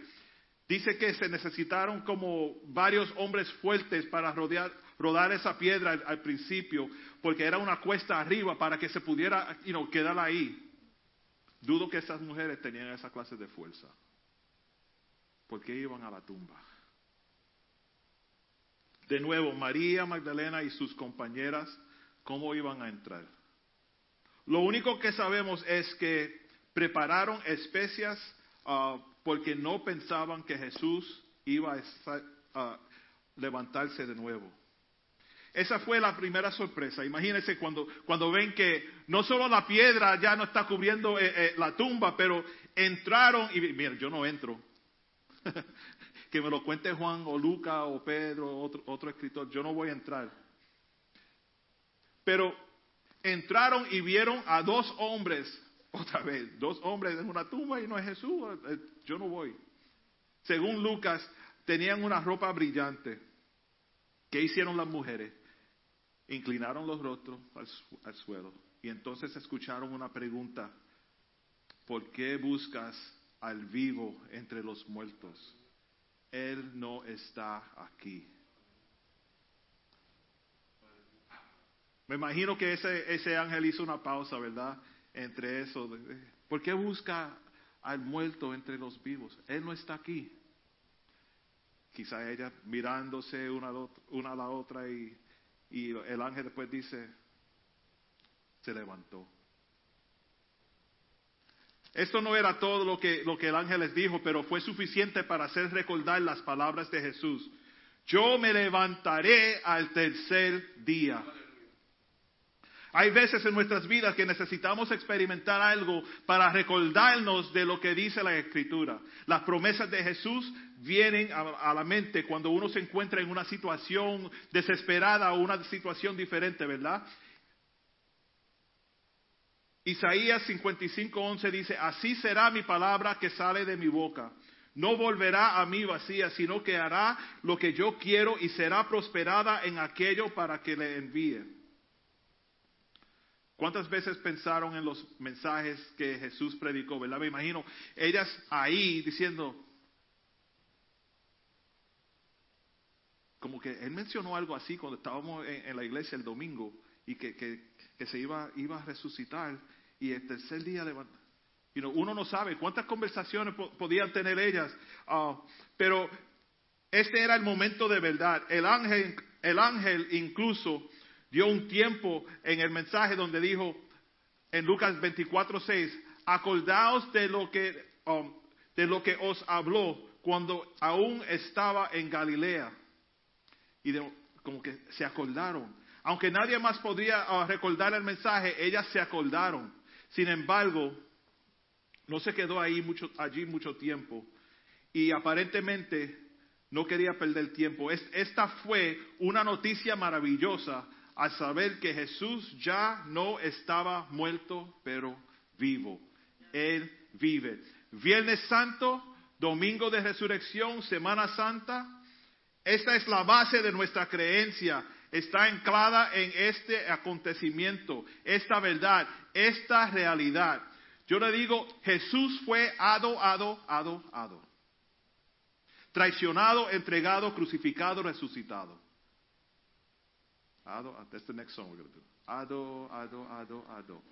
Dice que se necesitaron como varios hombres fuertes para rodear, rodar esa piedra al, al principio, porque era una cuesta arriba para que se pudiera you know, quedar ahí. Dudo que esas mujeres tenían esa clase de fuerza. ¿Por qué iban a la tumba? De nuevo, María Magdalena y sus compañeras, ¿cómo iban a entrar? Lo único que sabemos es que prepararon especias ah, porque no pensaban que Jesús iba a esa- a levantarse de nuevo. Esa fue la primera sorpresa. Imagínense cuando, cuando ven que no solo la piedra ya no está cubriendo eh, eh, la tumba, pero entraron y miren, yo no entro. que me lo cuente Juan o Luca o Pedro otro, otro escritor, yo no voy a entrar. Pero entraron y vieron a dos hombres, otra vez, dos hombres en una tumba y no es Jesús, eh, yo no voy. Según Lucas, tenían una ropa brillante. ¿Qué hicieron las mujeres? Inclinaron los rostros al, al suelo y entonces escucharon una pregunta. ¿Por qué buscas al vivo entre los muertos? Él no está aquí. Me imagino que ese, ese ángel hizo una pausa, ¿verdad? Entre eso. ¿Por qué busca al muerto entre los vivos? Él no está aquí. Quizá ella mirándose una, una a la otra y, y el ángel después dice, se levantó. Esto no era todo lo que, lo que el ángel les dijo, pero fue suficiente para hacer recordar las palabras de Jesús. Yo me levantaré al tercer día. Hay veces en nuestras vidas que necesitamos experimentar algo para recordarnos de lo que dice la Escritura. Las promesas de Jesús vienen a, a la mente cuando uno se encuentra en una situación desesperada o una situación diferente, ¿verdad? Isaías 55:11 dice, así será mi palabra que sale de mi boca. No volverá a mí vacía, sino que hará lo que yo quiero y será prosperada en aquello para que le envíe. ¿Cuántas veces pensaron en los mensajes que Jesús predicó, verdad? Me imagino ellas ahí diciendo, como que él mencionó algo así cuando estábamos en, la iglesia el domingo y que- que se iba, iba a resucitar y el tercer día levanta. You know, uno no sabe cuántas conversaciones po- podían tener ellas, ah, pero este era el momento de verdad. El ángel, el ángel incluso dio un tiempo en el mensaje donde dijo en Lucas 24:6, acordaos de lo que um, de lo que os habló cuando aún estaba en Galilea. Y de- como que se acordaron. Aunque nadie más podría ah, recordar el mensaje, ellas se acordaron. Sin embargo, no se quedó ahí mucho, allí mucho tiempo. Y aparentemente no quería perder tiempo. Es- esta fue una noticia maravillosa al saber que Jesús ya no estaba muerto, pero vivo. Él vive. Viernes Santo, Domingo de Resurrección, Semana Santa. Esta es la base de nuestra creencia. Está anclada en este acontecimiento, esta verdad, esta realidad. Yo le digo, Jesús fue ado, ado, ado, ado. traicionado, entregado, crucificado, resucitado. Ado, that's the next song we're going do. Ado, ado, ado, ado.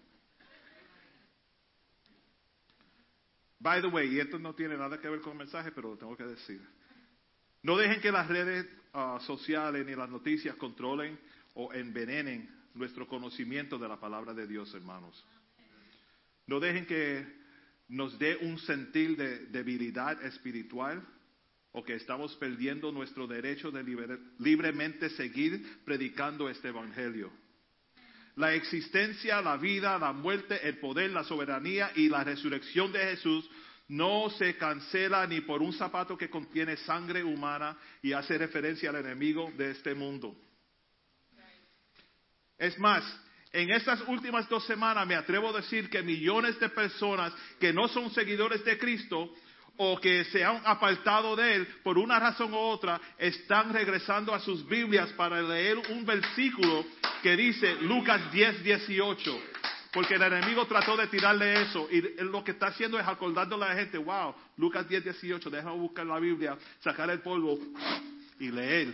By the way, y esto no tiene nada que ver con el mensaje, pero lo tengo que decir. No dejen que las redes ah, sociales ni las noticias controlen o envenenen nuestro conocimiento de la palabra de Dios, hermanos. No dejen que nos dé un sentir de debilidad espiritual o que estamos perdiendo nuestro derecho de libre- libremente seguir predicando este evangelio. La existencia, la vida, la muerte, el poder, la soberanía y la resurrección de Jesús no se cancela ni por un zapato que contiene sangre humana y hace referencia al enemigo de este mundo. Es más, en estas últimas dos semanas me atrevo a decir que millones de personas que no son seguidores de Cristo o que se han apartado de Él por una razón u otra, están regresando a sus Biblias para leer un versículo que dice Lucas 10, 18. Porque el enemigo trató de tirarle eso y lo que está haciendo es acordándole a la gente, wow, Lucas 10, 18, déjame buscar la Biblia, sacar el polvo y leer.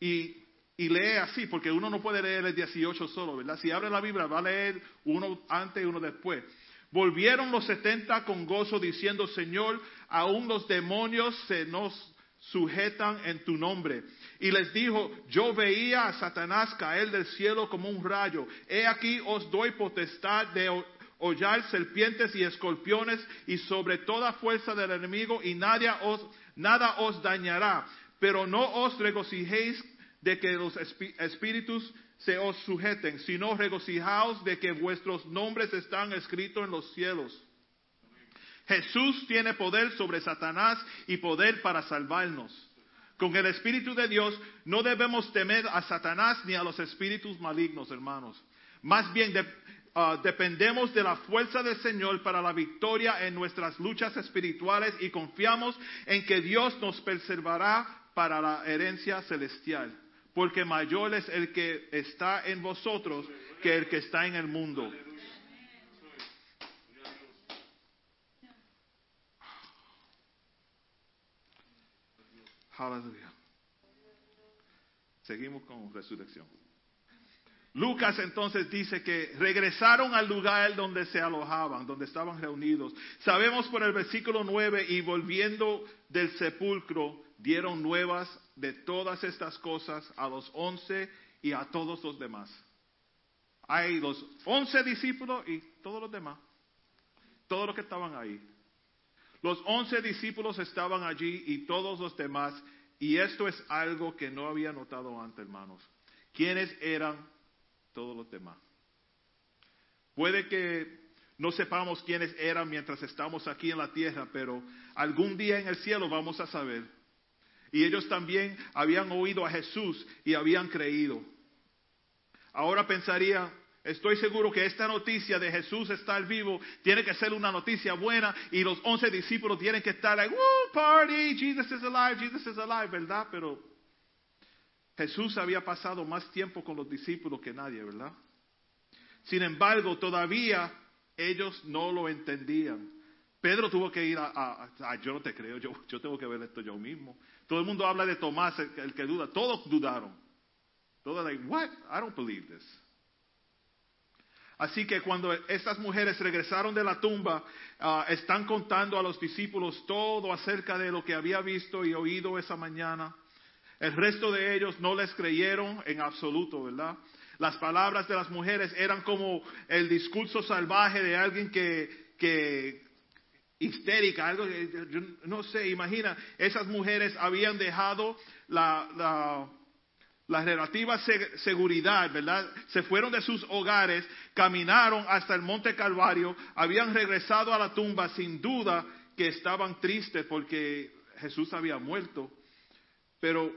Y, y lee así, porque uno no puede leer el 18 solo, ¿verdad? Si abre la Biblia, va a leer uno antes y uno después. Volvieron los setenta con gozo diciendo, Señor, aún los demonios se nos sujetan en tu nombre. Y les dijo, yo veía a Satanás caer del cielo como un rayo. He aquí os doy potestad de ho- hollar serpientes y escorpiones y sobre toda fuerza del enemigo y nadie os, nada os dañará. Pero no os regocijéis de que los espíritus se os sujeten, sino regocijaos de que vuestros nombres están escritos en los cielos. Jesús tiene poder sobre Satanás y poder para salvarnos. Con el Espíritu de Dios no debemos temer a Satanás ni a los espíritus malignos, hermanos. Más bien ah, dependemos de la fuerza del Señor para la victoria en nuestras luchas espirituales y confiamos en que Dios nos preservará para la herencia celestial. Porque mayor es el que está en vosotros que el que está en el mundo. Aleluya. Seguimos con resurrección. Lucas entonces dice que regresaron al lugar donde se alojaban, donde estaban reunidos. Sabemos por el versículo 9, y volviendo del sepulcro, dieron nuevas de todas estas cosas a los once y a todos los demás. Hay los once discípulos y todos los demás, todos los que estaban ahí. Los once discípulos estaban allí y todos los demás, y esto es algo que no había notado antes, hermanos. ¿Quiénes eran todos los demás? Puede que no sepamos quiénes eran mientras estamos aquí en la tierra, pero algún día en el cielo vamos a saber. Y ellos también habían oído a Jesús y habían creído. Ahora pensaría, estoy seguro que esta noticia de Jesús estar vivo tiene que ser una noticia buena y los once discípulos tienen que estar like, woo, party, Jesus is alive, Jesus is alive, ¿verdad? Pero Jesús había pasado más tiempo con los discípulos que nadie, ¿verdad? Sin embargo, todavía ellos no lo entendían. Pedro tuvo que ir a, a- yo no te creo, yo, yo tengo que ver esto yo mismo. Todo el mundo habla de Tomás, el, el que duda, todos dudaron. Todos like, what? I don't believe this. Así que cuando estas mujeres regresaron de la tumba, ah, están contando a los discípulos todo acerca de lo que había visto y oído esa mañana. El resto de ellos no les creyeron en absoluto, ¿verdad? Las palabras de las mujeres eran como el discurso salvaje de alguien que, que histérica, algo que yo no sé, imagina, esas mujeres habían dejado la, la, la relativa se- seguridad, ¿verdad? Se fueron de sus hogares, caminaron hasta el monte Calvario, habían regresado a la tumba sin duda que estaban tristes porque Jesús había muerto, pero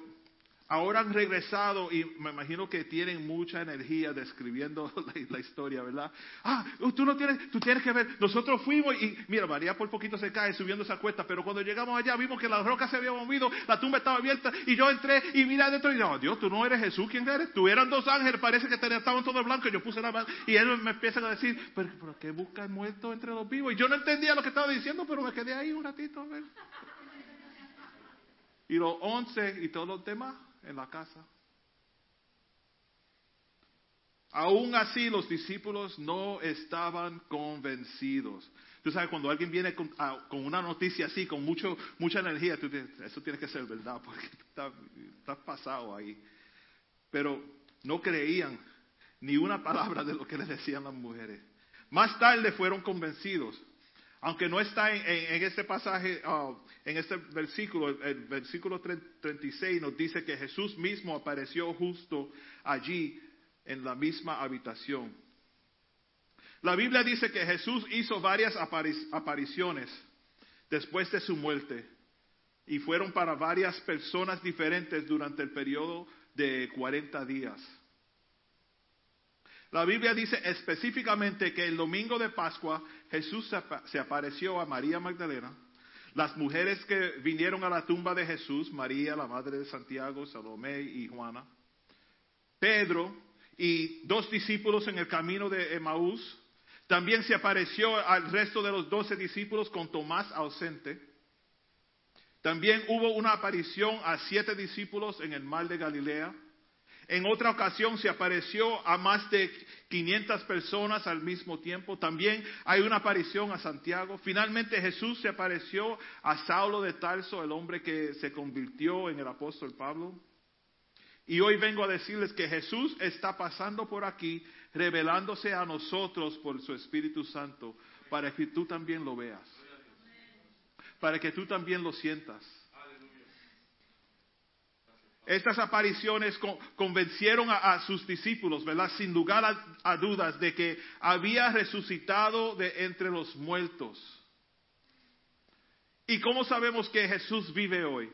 ahora han regresado y me imagino que tienen mucha energía describiendo la, historia, ¿verdad? Ah, tú no tienes, tú tienes que ver, nosotros fuimos y mira, María por poquito se cae subiendo esa cuesta, pero cuando llegamos allá vimos que la roca se había movido, la tumba estaba abierta y yo entré y miré adentro y no, Dios, tú no eres Jesús, ¿quién eres? Tú eran dos ángeles, parece que estaban todos blancos, yo puse la mano y ellos me empiezan a decir, pero, pero ¿qué busca el muerto entre los vivos? Y yo no entendía lo que estaba diciendo, pero me quedé ahí un ratito a ver. Y los once y todos los demás en la casa. Aún así los discípulos no estaban convencidos. Tú sabes, cuando alguien viene con, una noticia así, con mucho, mucha energía, tú dices, eso tiene que ser verdad, porque está, está pasado ahí. Pero no creían ni una palabra de lo que les decían las mujeres. Más tarde fueron convencidos. Aunque no está en, este pasaje, ah, en este versículo, el, el versículo 36 nos dice que Jesús mismo apareció justo allí en la misma habitación. La Biblia dice que Jesús hizo varias apari- apariciones después de su muerte y fueron para varias personas diferentes durante el periodo de 40 días. La Biblia dice específicamente que el domingo de Pascua Jesús se apa- se apareció a María Magdalena, las mujeres que vinieron a la tumba de Jesús, María, la madre de Santiago, Salomé y Juana, Pedro y dos discípulos en el camino de Emaús. También se apareció al resto de los doce discípulos con Tomás ausente. También hubo una aparición a siete discípulos en el mar de Galilea. En otra ocasión se apareció a más de 500 personas al mismo tiempo. También hay una aparición a Santiago. Finalmente Jesús se apareció a Saulo de Tarso, el hombre que se convirtió en el apóstol Pablo. Y hoy vengo a decirles que Jesús está pasando por aquí, revelándose a nosotros por su Espíritu Santo, para que tú también lo veas, para que tú también lo sientas. Estas apariciones con- convencieron a, sus discípulos, ¿verdad? Sin lugar a, dudas, de que había resucitado de entre los muertos. ¿Y cómo sabemos que Jesús vive hoy?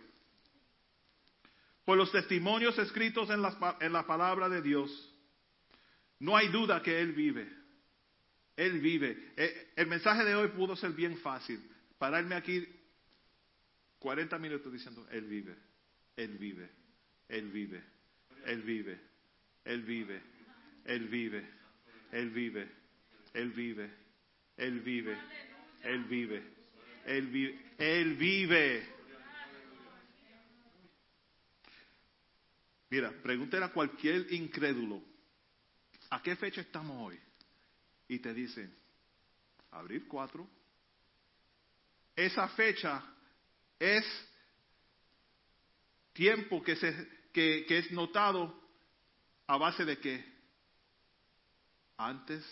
Por los testimonios escritos en, pa- en la palabra de Dios, no hay duda que Él vive. Él vive. Eh, El mensaje de hoy pudo ser bien fácil. Pararme aquí 40 minutos diciendo, Él vive, Él vive, Él vive, Él vive, Él vive, Él vive, Él vive, Él vive, Él vive, Él vive, Él vive, Él vive. Mira, pregúntale a cualquier incrédulo, ¿a qué fecha estamos hoy? Y te dicen, abril 4. Esa fecha es tiempo que, se, que, es notado a base de qué? Antes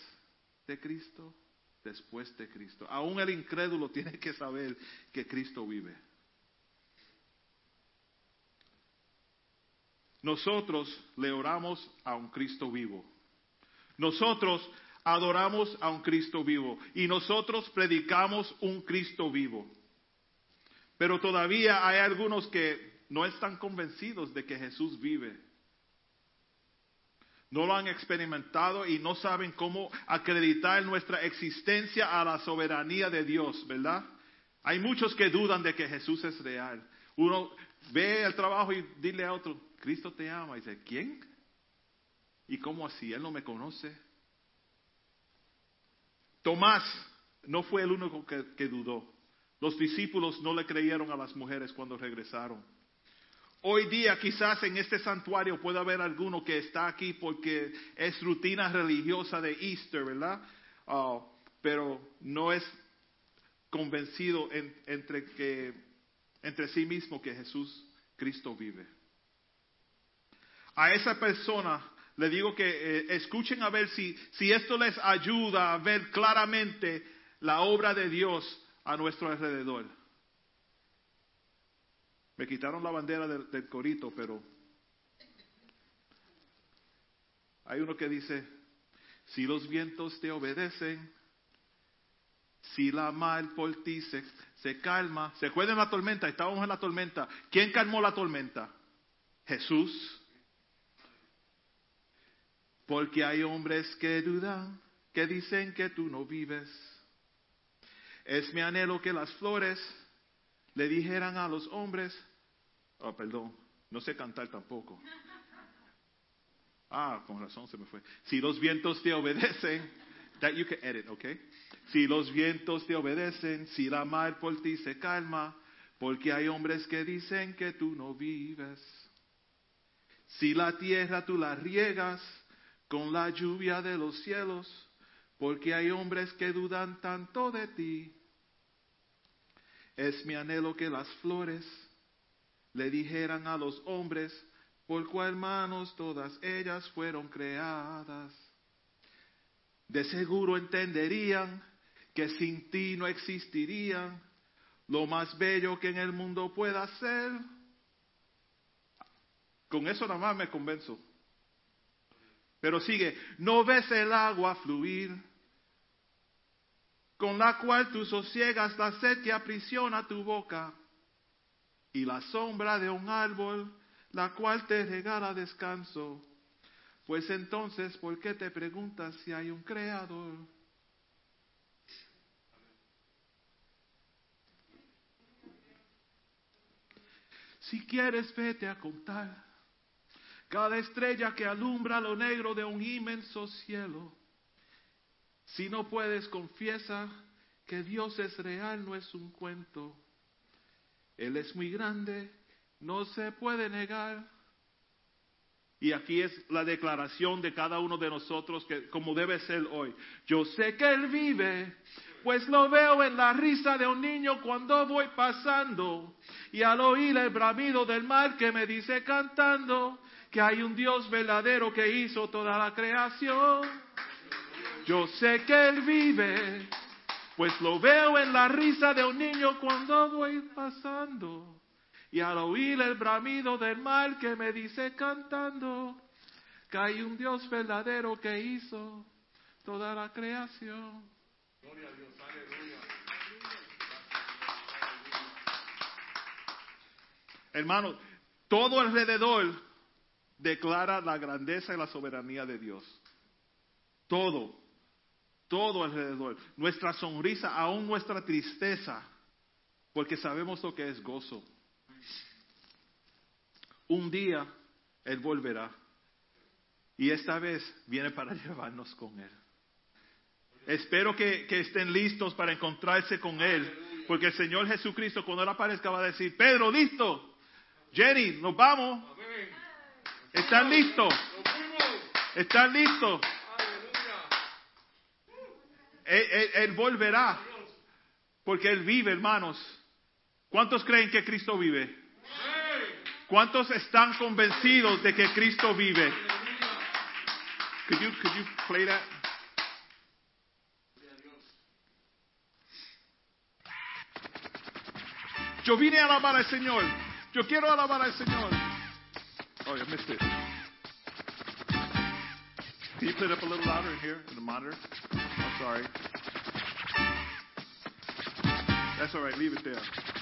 de Cristo, después de Cristo. Aún el incrédulo tiene que saber que Cristo vive. Nosotros le oramos a un Cristo vivo. Nosotros adoramos a un Cristo vivo. Y nosotros predicamos un Cristo vivo. Pero todavía hay algunos que no están convencidos de que Jesús vive. No lo han experimentado y no saben cómo acreditar nuestra existencia a la soberanía de Dios, ¿verdad? Hay muchos que dudan de que Jesús es real. Uno ve el trabajo y dile a otro, Cristo te ama. Y dice, ¿quién? ¿Y cómo así? Él no me conoce. Tomás no fue el único que, que dudó. Los discípulos no le creyeron a las mujeres cuando regresaron. Hoy día quizás en este santuario pueda haber alguno que está aquí porque es rutina religiosa de Easter, ¿verdad? Ah, pero no es convencido en- entre, que, entre sí mismo que Jesús Cristo vive. A esa persona le digo que eh, escuchen a ver si, si esto les ayuda a ver claramente la obra de Dios a nuestro alrededor. Me quitaron la bandera del, corito, pero hay uno que dice, si los vientos te obedecen, si la mar por ti se, se calma, se acuerdan la tormenta, estábamos en la tormenta, ¿quién calmó la tormenta? Jesús. Porque hay hombres que dudan, que dicen que tú no vives. Es mi anhelo que las flores le dijeran a los hombres, oh, perdón, no sé cantar tampoco. Ah, con razón se me fue. Si los vientos te obedecen, that you can edit, okay? Si los vientos te obedecen, si la mar por ti se calma, porque hay hombres que dicen que tú no vives. Si la tierra tú la riegas con la lluvia de los cielos, porque hay hombres que dudan tanto de ti. Es mi anhelo que las flores le dijeran a los hombres, por cual manos todas ellas fueron creadas. De seguro entenderían que sin ti no existirían lo más bello que en el mundo pueda ser. Con eso nada más me convenzo. Pero sigue, no ves el agua fluir, con la cual tú sosiegas la sed que aprisiona tu boca, y la sombra de un árbol, la cual te regala descanso. Pues entonces, ¿por qué te preguntas si hay un creador? Si quieres, vete a contar cada estrella que alumbra lo negro de un inmenso cielo. Si no puedes, confiesa que Dios es real, no es un cuento. Él es muy grande, no se puede negar. Y aquí es la declaración de cada uno de nosotros que como debe ser hoy. Yo sé que Él vive, pues lo veo en la risa de un niño cuando voy pasando y al oír el bramido del mar que me dice cantando que hay un Dios verdadero que hizo toda la creación. Yo sé que Él vive, pues lo veo en la risa de un niño cuando voy pasando y al oír el bramido del mar que me dice cantando que hay un Dios verdadero que hizo toda la creación. Hermano, todo alrededor declara la grandeza y la soberanía de Dios. Todo, todo alrededor. Nuestra sonrisa, aún nuestra tristeza, porque sabemos lo que es gozo. Un día Él volverá. Y esta vez viene para llevarnos con Él. Espero que, que estén listos para encontrarse con Él. Porque el Señor Jesucristo cuando Él aparezca va a decir, Pedro, listo. Jenny, nos vamos. ¿Están listos? ¿Están listos? Él, él- él volverá. Porque Él vive, hermanos. ¿Cuántos creen que Cristo vive? ¿Cuántos están convencidos de que Cristo vive? Could you, could you play that? Yo vine a alabar al Señor. Yo quiero alabar al Señor. Oh, I missed it. Can you play it up a little louder here in the monitor? Sorry. That's all right. Leave it there.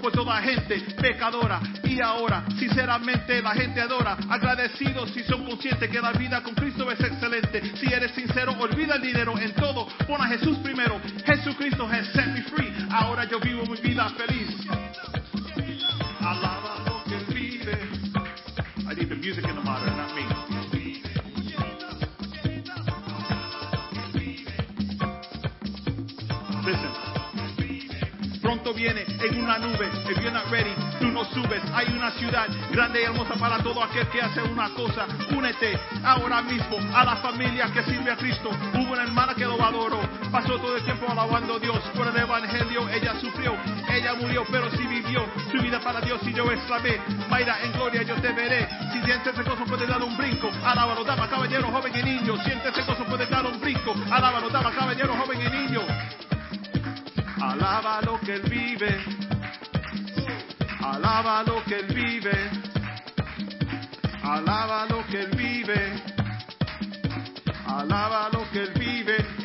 Por toda gente pecadora. Y ahora sinceramente la gente adora. Agradecidos si son conscientes que la vida con Cristo es excelente. Si eres sincero olvida el dinero en todo. Pon a Jesús primero. Jesucristo has set me free. Ahora yo vivo mi vida feliz. Alaba lo que vive I need the music in the viene en una nube, if you're not ready, tú no subes. Hay una ciudad grande y hermosa para todo aquel que hace una cosa. Únete ahora mismo a la familia que sirve a Cristo. Hubo una hermana que lo adoró, pasó todo el tiempo alabando a Dios. Por el evangelio ella sufrió, ella murió, pero sí vivió su vida para Dios y yo exclamé, Mayra, en gloria yo te veré. Si sientes gozo puedes dar un brinco, alábalo, dama, caballero, joven y niño. Sientes gozo puedes dar un brinco, alábalo, dama, caballero, joven y niño. Alaba lo que él vive. Alaba lo que él vive. Alaba lo que él vive. Alaba lo que él vive.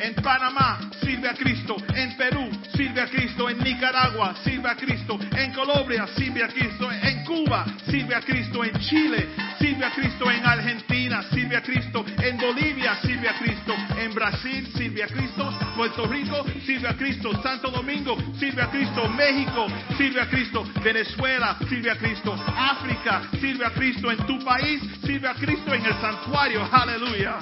En Panamá sirve a Cristo. En Perú sirve a Cristo. En Nicaragua sirve a Cristo. En Colombia sirve a Cristo. En Cuba sirve a Cristo. En Chile sirve a Cristo. En Argentina sirve a Cristo. En Bolivia sirve a Cristo. En Brasil sirve a Cristo. Puerto Rico sirve a Cristo. Santo Domingo sirve a Cristo. México sirve a Cristo. Venezuela sirve a Cristo. África sirve a Cristo. En tu país sirve a Cristo en el santuario. Aleluya.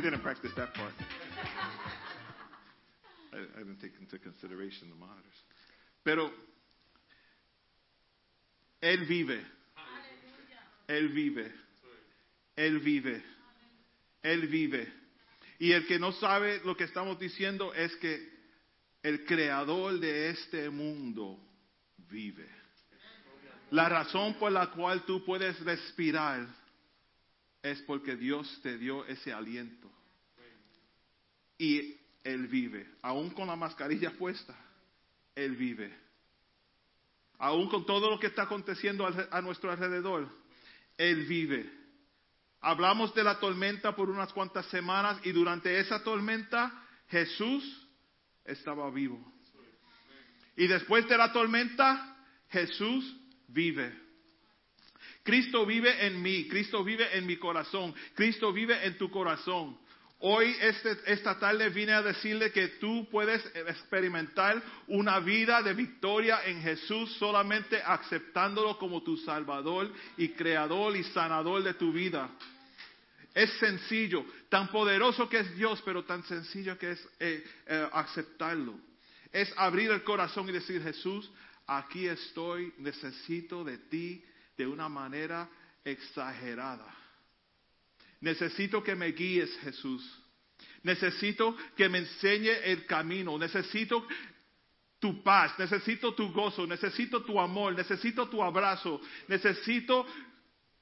We didn't practice that part. I, I didn't take into consideration the monitors. Pero Él vive. Él vive. Él vive. Él vive. Y el que no sabe lo que estamos diciendo es que el creador de este mundo vive. La razón por la cual tú puedes respirar es porque Dios te dio ese aliento. Y Él vive. Aún con la mascarilla puesta, Él vive. Aún con todo lo que está aconteciendo a nuestro alrededor, Él vive. Hablamos de la tormenta por unas cuantas semanas y durante esa tormenta Jesús estaba vivo. Y después de la tormenta, Jesús vive. Cristo vive en mí, Cristo vive en mi corazón, Cristo vive en tu corazón. Hoy, este- esta tarde, vine a decirle que tú puedes experimentar una vida de victoria en Jesús solamente aceptándolo como tu Salvador y Creador y Sanador de tu vida. Es sencillo, tan poderoso que es Dios, pero tan sencillo que es eh, eh, aceptarlo. Es abrir el corazón y decir, Jesús, aquí estoy, necesito de ti de una manera exagerada. Necesito que me guíes, Jesús. Necesito que me enseñe el camino. Necesito tu paz, necesito tu gozo, necesito tu amor, necesito tu abrazo, necesito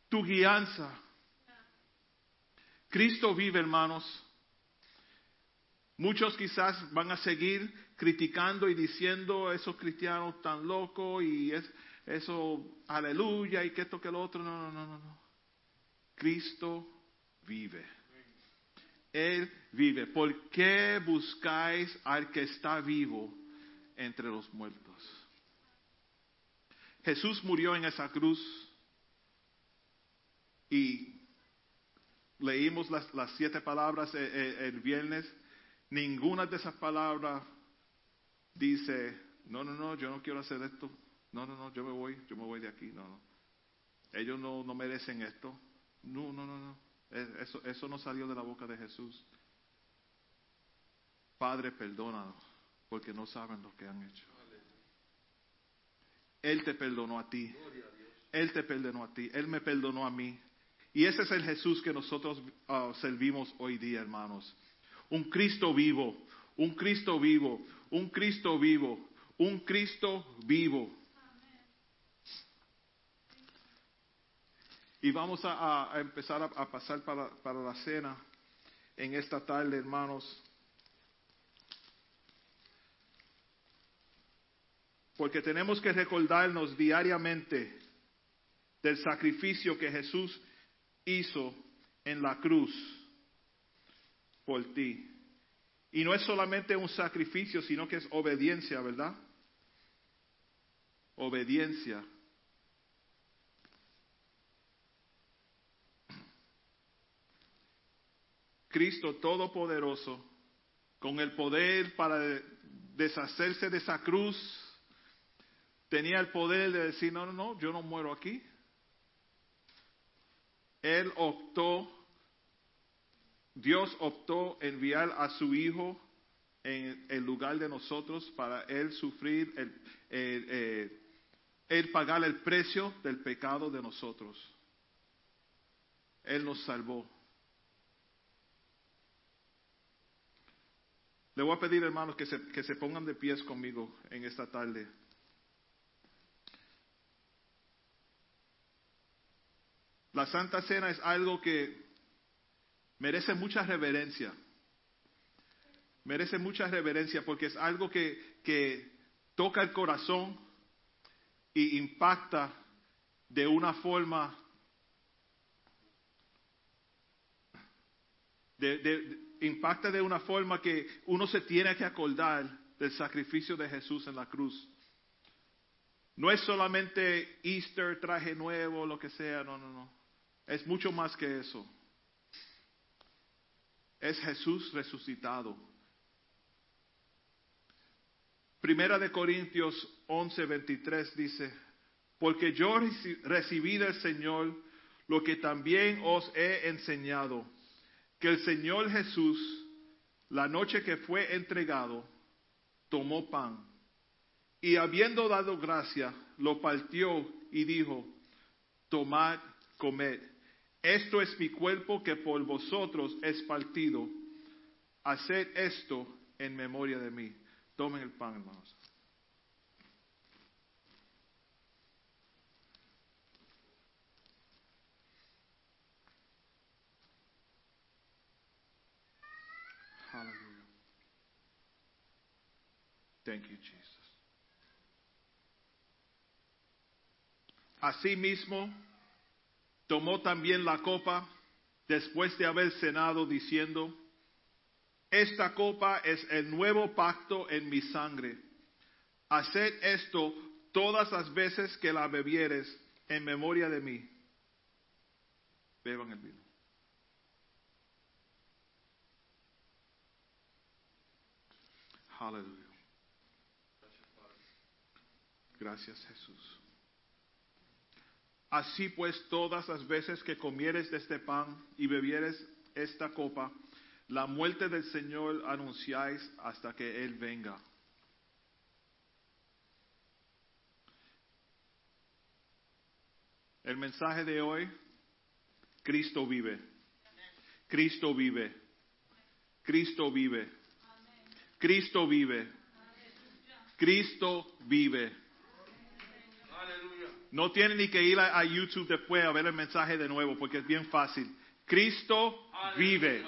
tu guianza. Cristo vive, hermanos. Muchos quizás van a seguir criticando y diciendo esos cristianos tan locos y es, eso, aleluya, y que esto que lo otro. No, no, no, no, no. Cristo vive. Él vive. ¿Por qué buscáis al que está vivo entre los muertos? Jesús murió en esa cruz y leímos las, las siete palabras eh, eh, el viernes. Ninguna de esas palabras dice, no, no, no, yo no quiero hacer esto. No, no, no, yo me voy, yo me voy de aquí. No, no. Ellos no, no merecen esto. No, no, no, no. Eh, Eso, eso no salió de la boca de Jesús. Padre, perdónanos, porque no saben lo que han hecho. Él te perdonó a ti. Él te perdonó a ti. Él me perdonó a mí. Y ese es el Jesús que nosotros ah, servimos hoy día, hermanos. Un Cristo vivo, un Cristo vivo, un Cristo vivo, un Cristo vivo. Y vamos a, empezar a, pasar para la cena en esta tarde, hermanos. Porque tenemos que recordarnos diariamente del sacrificio que Jesús hizo en la cruz por ti. Y no es solamente un sacrificio, sino que es obediencia, ¿verdad? Obediencia. Cristo Todopoderoso, con el poder para deshacerse de esa cruz, tenía el poder de decir, no, no, no, yo no muero aquí. Él optó, Dios optó enviar a su Hijo en el lugar de nosotros para Él sufrir, el, el, eh, pagar el precio del pecado de nosotros. Él nos salvó. Le voy a pedir, hermanos, que se, que se pongan de pies conmigo en esta tarde. La Santa Cena es algo que merece mucha reverencia. Merece mucha reverencia porque es algo que, que toca el corazón y impacta de una forma de, de- impacta de una forma que uno se tiene que acordar del sacrificio de Jesús en la cruz. No es solamente Easter, traje nuevo, lo que sea, no, no, no. Es mucho más que eso. Es Jesús resucitado. Primera de Corintios 11, 23 dice, porque yo reci- recibí del Señor lo que también os he enseñado, que el Señor Jesús, la noche que fue entregado, tomó pan y habiendo dado gracia, lo partió y dijo, tomad, comed, esto es mi cuerpo que por vosotros es partido, haced esto en memoria de mí. Tomen el pan, hermanos. Hallelujah. Thank you, Jesus. Asimismo, tomó también la copa después de haber cenado, diciendo, esta copa es el nuevo pacto en mi sangre. Haced esto todas las veces que la bebieres en memoria de mí. Beban el vino. Aleluya. Gracias Jesús. Así pues, todas las veces que comieres de este pan y bebieres esta copa, la muerte del Señor anunciáis hasta que Él venga. El mensaje de hoy, Cristo vive. Cristo vive. Cristo vive. Cristo vive. Cristo vive. No tiene ni que ir a, YouTube después a ver el mensaje de nuevo porque es bien fácil. Cristo vive.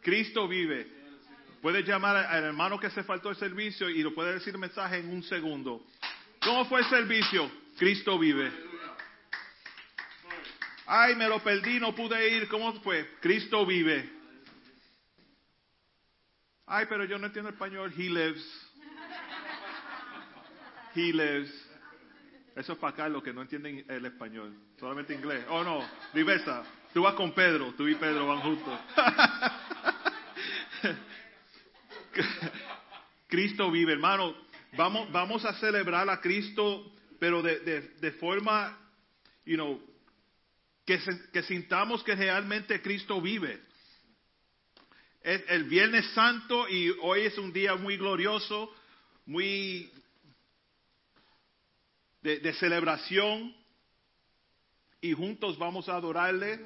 Cristo vive. Puedes llamar al hermano que se faltó el servicio y lo puede decir el mensaje en un segundo. ¿Cómo fue el servicio? Cristo vive. Ay, me lo perdí, no pude ir. ¿Cómo fue? Cristo vive. Ay, pero yo no entiendo español. He lives. He lives. Eso es para Carlos que no entienden el español, solamente inglés. Oh no, diversa. Tú vas con Pedro, tú y Pedro van juntos. Cristo vive, hermano. Vamos, vamos a celebrar a Cristo, pero de, de, de forma, you know, que, se- que sintamos que realmente Cristo vive. Es el Viernes Santo y hoy es un día muy glorioso, muy de, celebración y juntos vamos a adorarle.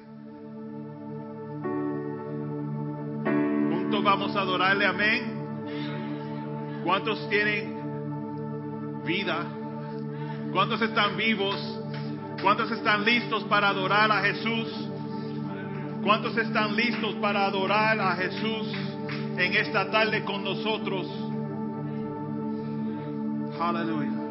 Juntos vamos a adorarle, amén. ¿Cuántos tienen vida? ¿Cuántos están vivos? ¿Cuántos están listos para adorar a Jesús? ¿Cuántos están listos para adorar a Jesús en esta tarde con nosotros? Aleluya.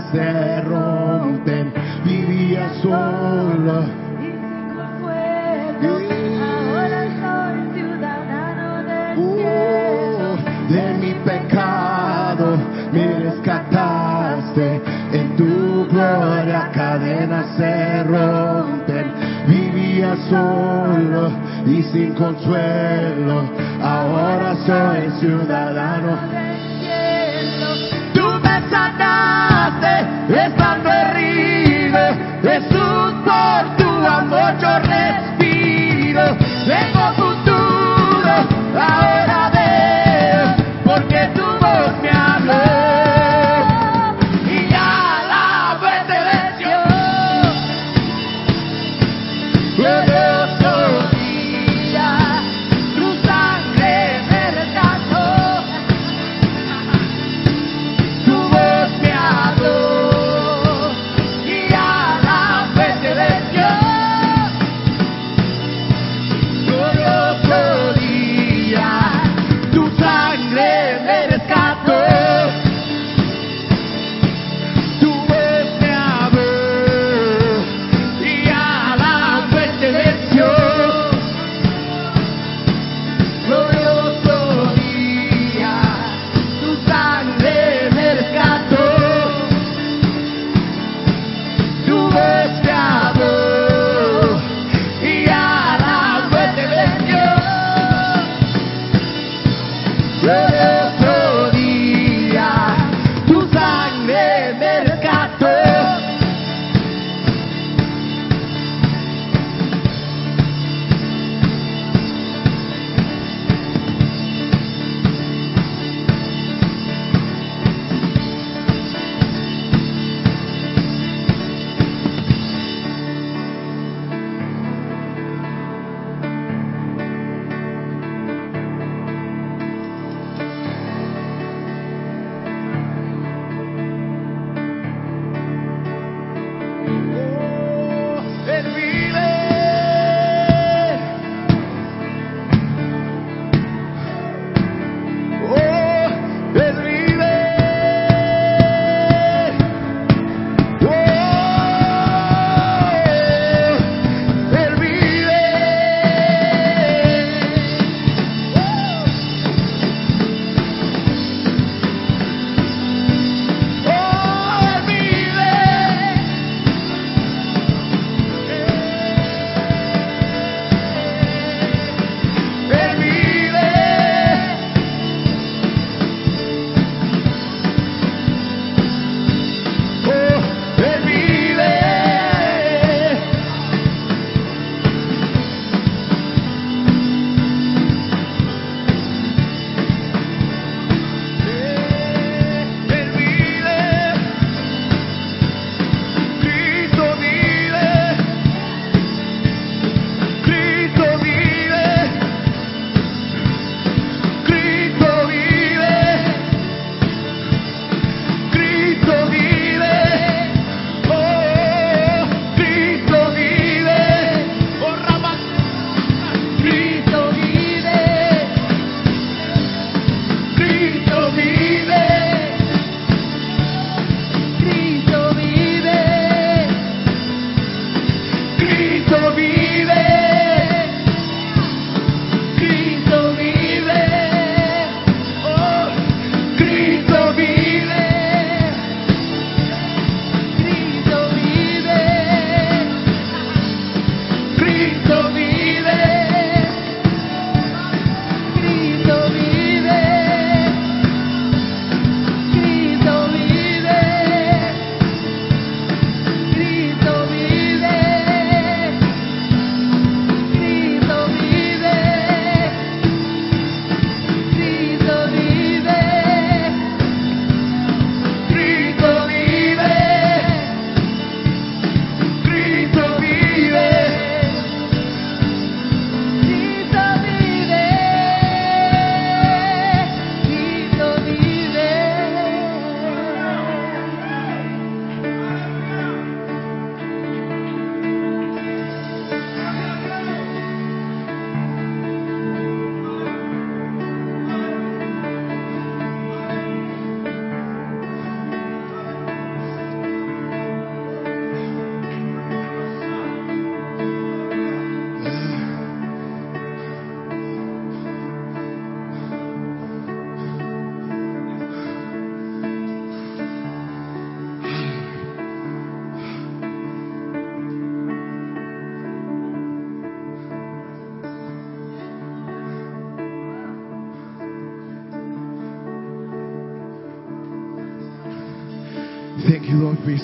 cadenas se rompen, vivía solo. Ahora soy ciudadano del uh, cielo. De mi pecado me rescataste, en tu gloria cadenas se rompen, vivía solo y sin consuelo. Ahora soy ciudadano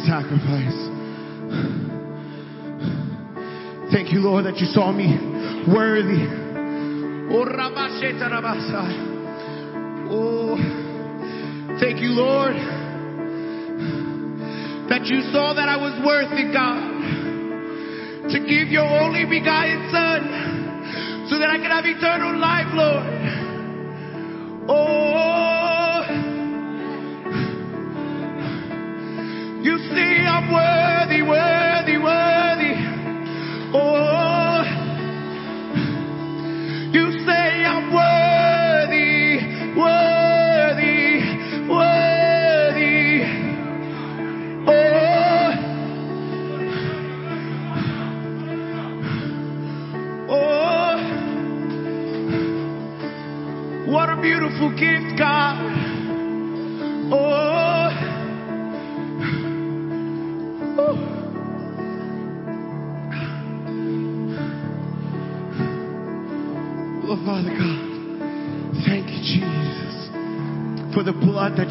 sacrifice. Thank you, Lord, that you saw me worthy. Oh. Oh, thank you, Lord, that you saw that I was worthy, God, to give your only begotten Son so that I could have eternal life, Lord. somewhere.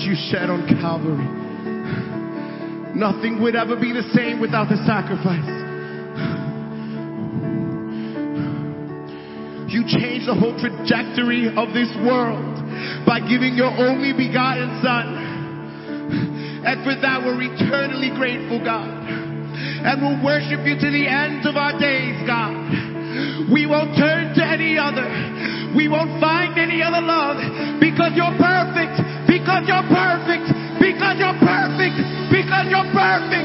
You shed on Calvary. Nothing would ever be the same without the sacrifice. You changed the whole trajectory of this world by giving your only begotten Son. And for that, we're eternally grateful, God. And we'll worship you to the end of our days, God. We won't turn to any other. We won't find any other love because you're perfect. Because you're perfect. Because you're perfect. Because you're perfect.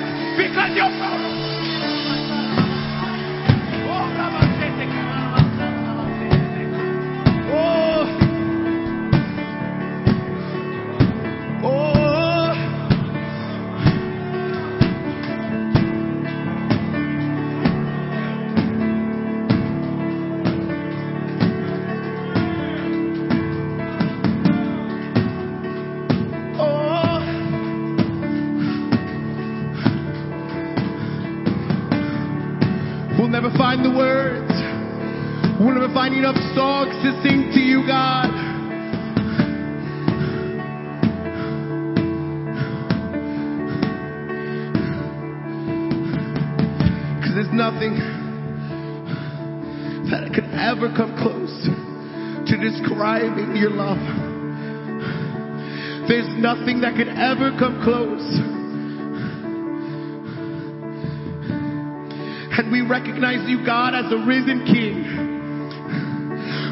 The risen King.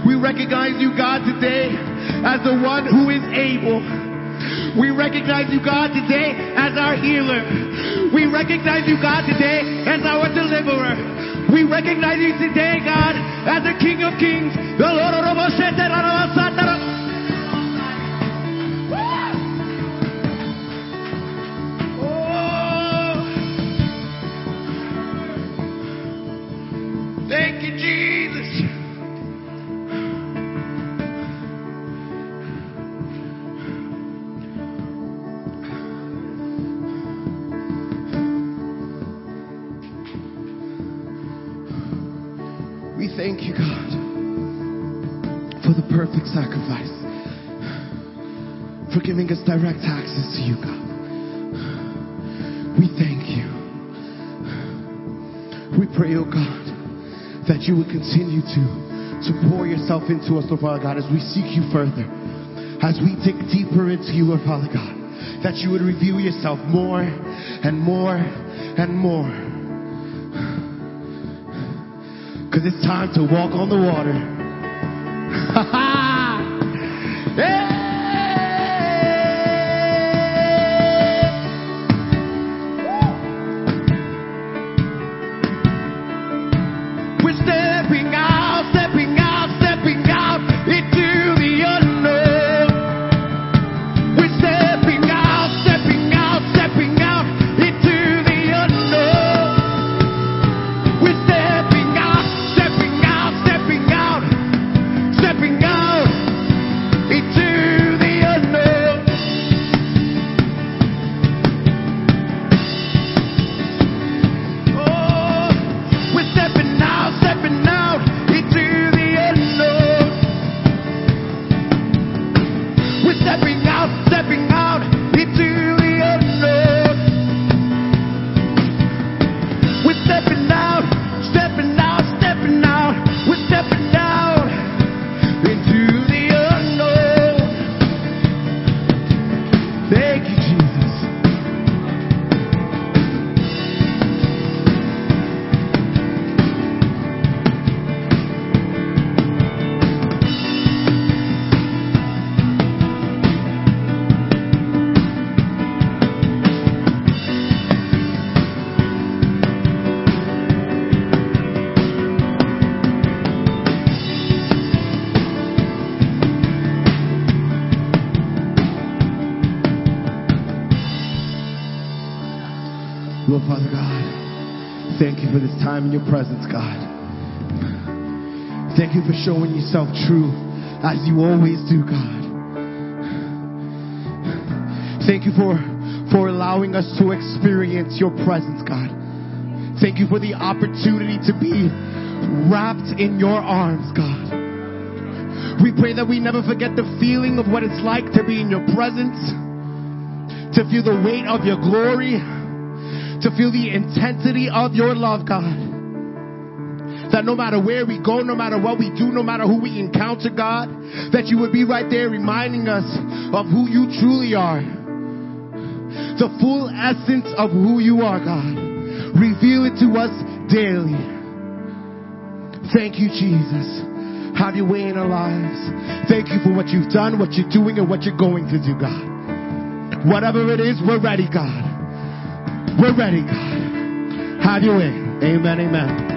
We recognize you, God, today as the one who is able. We recognize you, God, today as our healer. We recognize you, God, today as our deliverer. We recognize you today, God, as the King of Kings, the Lord of you would continue to, to pour yourself into us, Lord Father God, as we seek you further, as we dig deeper into you, Lord Father God, that you would reveal yourself more and more and more. Because it's time to walk on the water. for this time in your presence, God. Thank you for showing yourself true as you always do, God. Thank you for, for allowing us to experience your presence, God. Thank you for the opportunity to be wrapped in your arms, God. We pray that we never forget the feeling of what it's like to be in your presence, to feel the weight of your glory, to feel the intensity of your love, God. That no matter where we go, no matter what we do, no matter who we encounter, God, that you would be right there reminding us of who you truly are. The full essence of who you are, God. Reveal it to us daily. Thank you, Jesus. Have your way in our lives. Thank you for what you've done, what you're doing, and what you're going to do, God. Whatever it is, we're ready, God. We're ready, God. Have your way. Amen, amen.